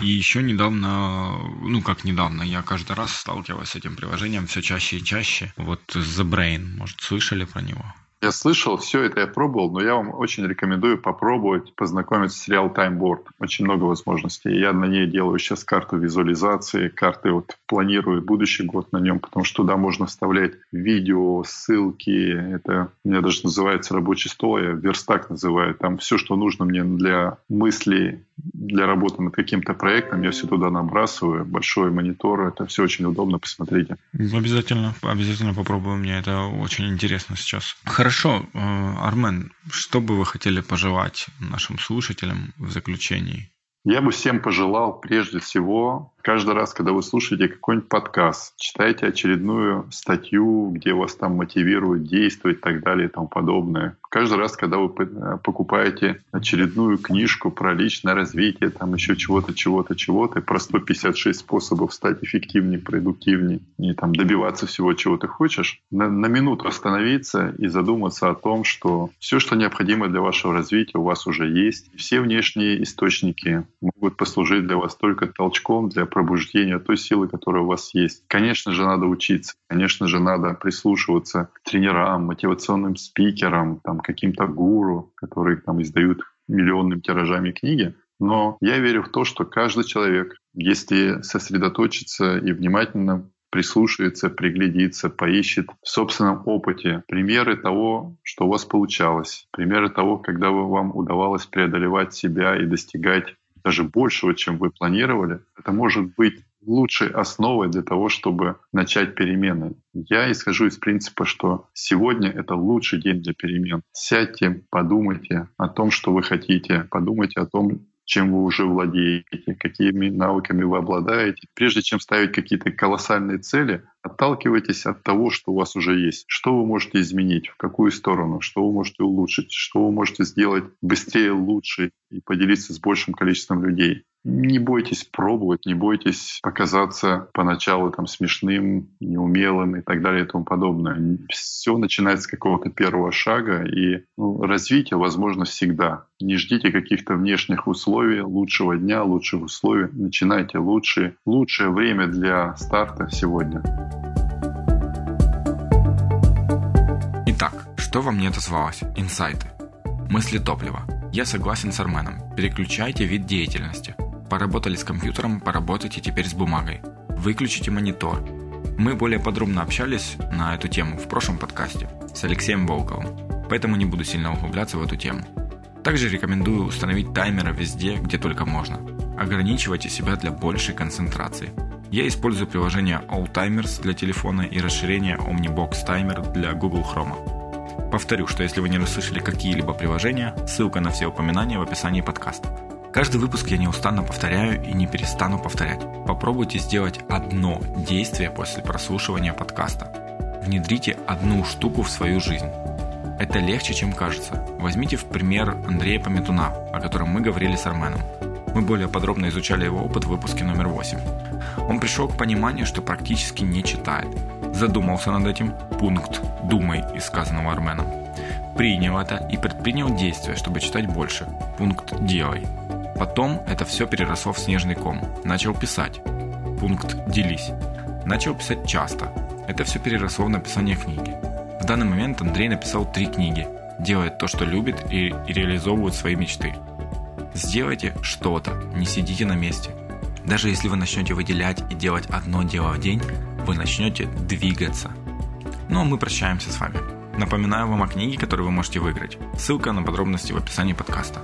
И еще недавно, ну как недавно, я каждый раз сталкиваюсь с этим приложением все чаще и чаще. Вот The Brain, может, слышали про него? Я слышал, все это я пробовал, но я вам очень рекомендую попробовать познакомиться с Real Time Board. Очень много возможностей. Я на ней делаю сейчас карту визуализации, карты вот планирую будущий год на нем, потому что туда можно вставлять видео, ссылки. Это у меня даже называется рабочий стол, я верстак называю. Там все, что нужно мне для мыслей, для работы над каким-то проектом, я все туда набрасываю. Большой монитор, это все очень удобно, посмотрите. Обязательно, обязательно попробую, мне это очень интересно сейчас. Хорошо, э, Армен, что бы вы хотели пожелать нашим слушателям в заключении? Я бы всем пожелал прежде всего каждый раз, когда вы слушаете какой-нибудь подкаст, читаете очередную статью, где вас там мотивируют действовать и так далее и тому подобное. Каждый раз, когда вы э, покупаете очередную книжку про личное развитие, там еще чего-то, чего-то, чего-то, про 156 способов стать эффективнее, продуктивнее и там добиваться всего, чего ты хочешь, на, на минуту остановиться и задуматься о том, что все, что необходимо для вашего развития, у вас уже есть. Все внешние источники могут послужить для вас только толчком для пробуждения той силы, которая у вас есть. Конечно же, надо учиться. Конечно же, надо прислушиваться к тренерам, мотивационным спикерам, там, каким-то гуру, которые там издают миллионными тиражами книги. Но я верю в то, что каждый человек, если сосредоточится и внимательно прислушается, приглядится, поищет в собственном опыте примеры того, что у вас получалось, примеры того, когда вам удавалось преодолевать себя и достигать даже большего, чем вы планировали, это может быть лучшей основой для того, чтобы начать перемены. Я исхожу из принципа, что сегодня это лучший день для перемен. Сядьте, подумайте о том, что вы хотите, подумайте о том, чем вы уже владеете, какими навыками вы обладаете. Прежде чем ставить какие-то колоссальные цели, отталкивайтесь от того, что у вас уже есть. Что вы можете изменить, в какую сторону, что вы можете улучшить, что вы можете сделать быстрее, лучше и поделиться с большим количеством людей. Не бойтесь пробовать, не бойтесь показаться поначалу там смешным, неумелым и так далее и тому подобное. Все начинается с какого-то первого шага, и ну, развитие возможно всегда. Не ждите каких-то внешних условий, лучшего дня, лучших условий. Начинайте лучше. Лучшее время для старта сегодня. Итак, что вам не отозвалось? Инсайты. Мысли топлива. Я согласен с Арменом. Переключайте вид деятельности – Поработали с компьютером, поработайте теперь с бумагой. Выключите монитор. Мы более подробно общались на эту тему в прошлом подкасте с Алексеем Волковым, поэтому не буду сильно углубляться в эту тему. Также рекомендую установить таймеры везде, где только можно. Ограничивайте себя для большей концентрации. Я использую приложение All Timers для телефона и расширение Omnibox Timer для Google Chrome. Повторю, что если вы не расслышали какие-либо приложения, ссылка на все упоминания в описании подкаста. Каждый выпуск я неустанно повторяю и не перестану повторять. Попробуйте сделать одно действие после прослушивания подкаста. Внедрите одну штуку в свою жизнь. Это легче, чем кажется. Возьмите в пример Андрея Пометуна, о котором мы говорили с Арменом. Мы более подробно изучали его опыт в выпуске номер 8. Он пришел к пониманию, что практически не читает. Задумался над этим, пункт «думай» из сказанного Арменом. Принял это и предпринял действия, чтобы читать больше. Пункт «делай». Потом это все переросло в снежный ком. Начал писать. Пункт «делись». Начал писать часто. Это все переросло в написание книги. В данный момент Андрей написал три книги. Делает то, что любит и, реализовывает свои мечты. Сделайте что-то, не сидите на месте. Даже если вы начнете выделять и делать одно дело в день, вы начнете двигаться. Ну а мы прощаемся с вами. Напоминаю вам о книге, которую вы можете выиграть. Ссылка на подробности в описании подкаста.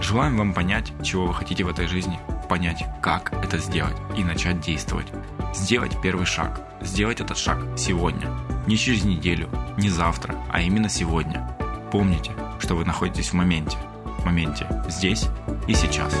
Желаем вам понять, чего вы хотите в этой жизни, понять, как это сделать и начать действовать. Сделать первый шаг. Сделать этот шаг сегодня. Не через неделю, не завтра, а именно сегодня. Помните, что вы находитесь в моменте. В моменте здесь и сейчас.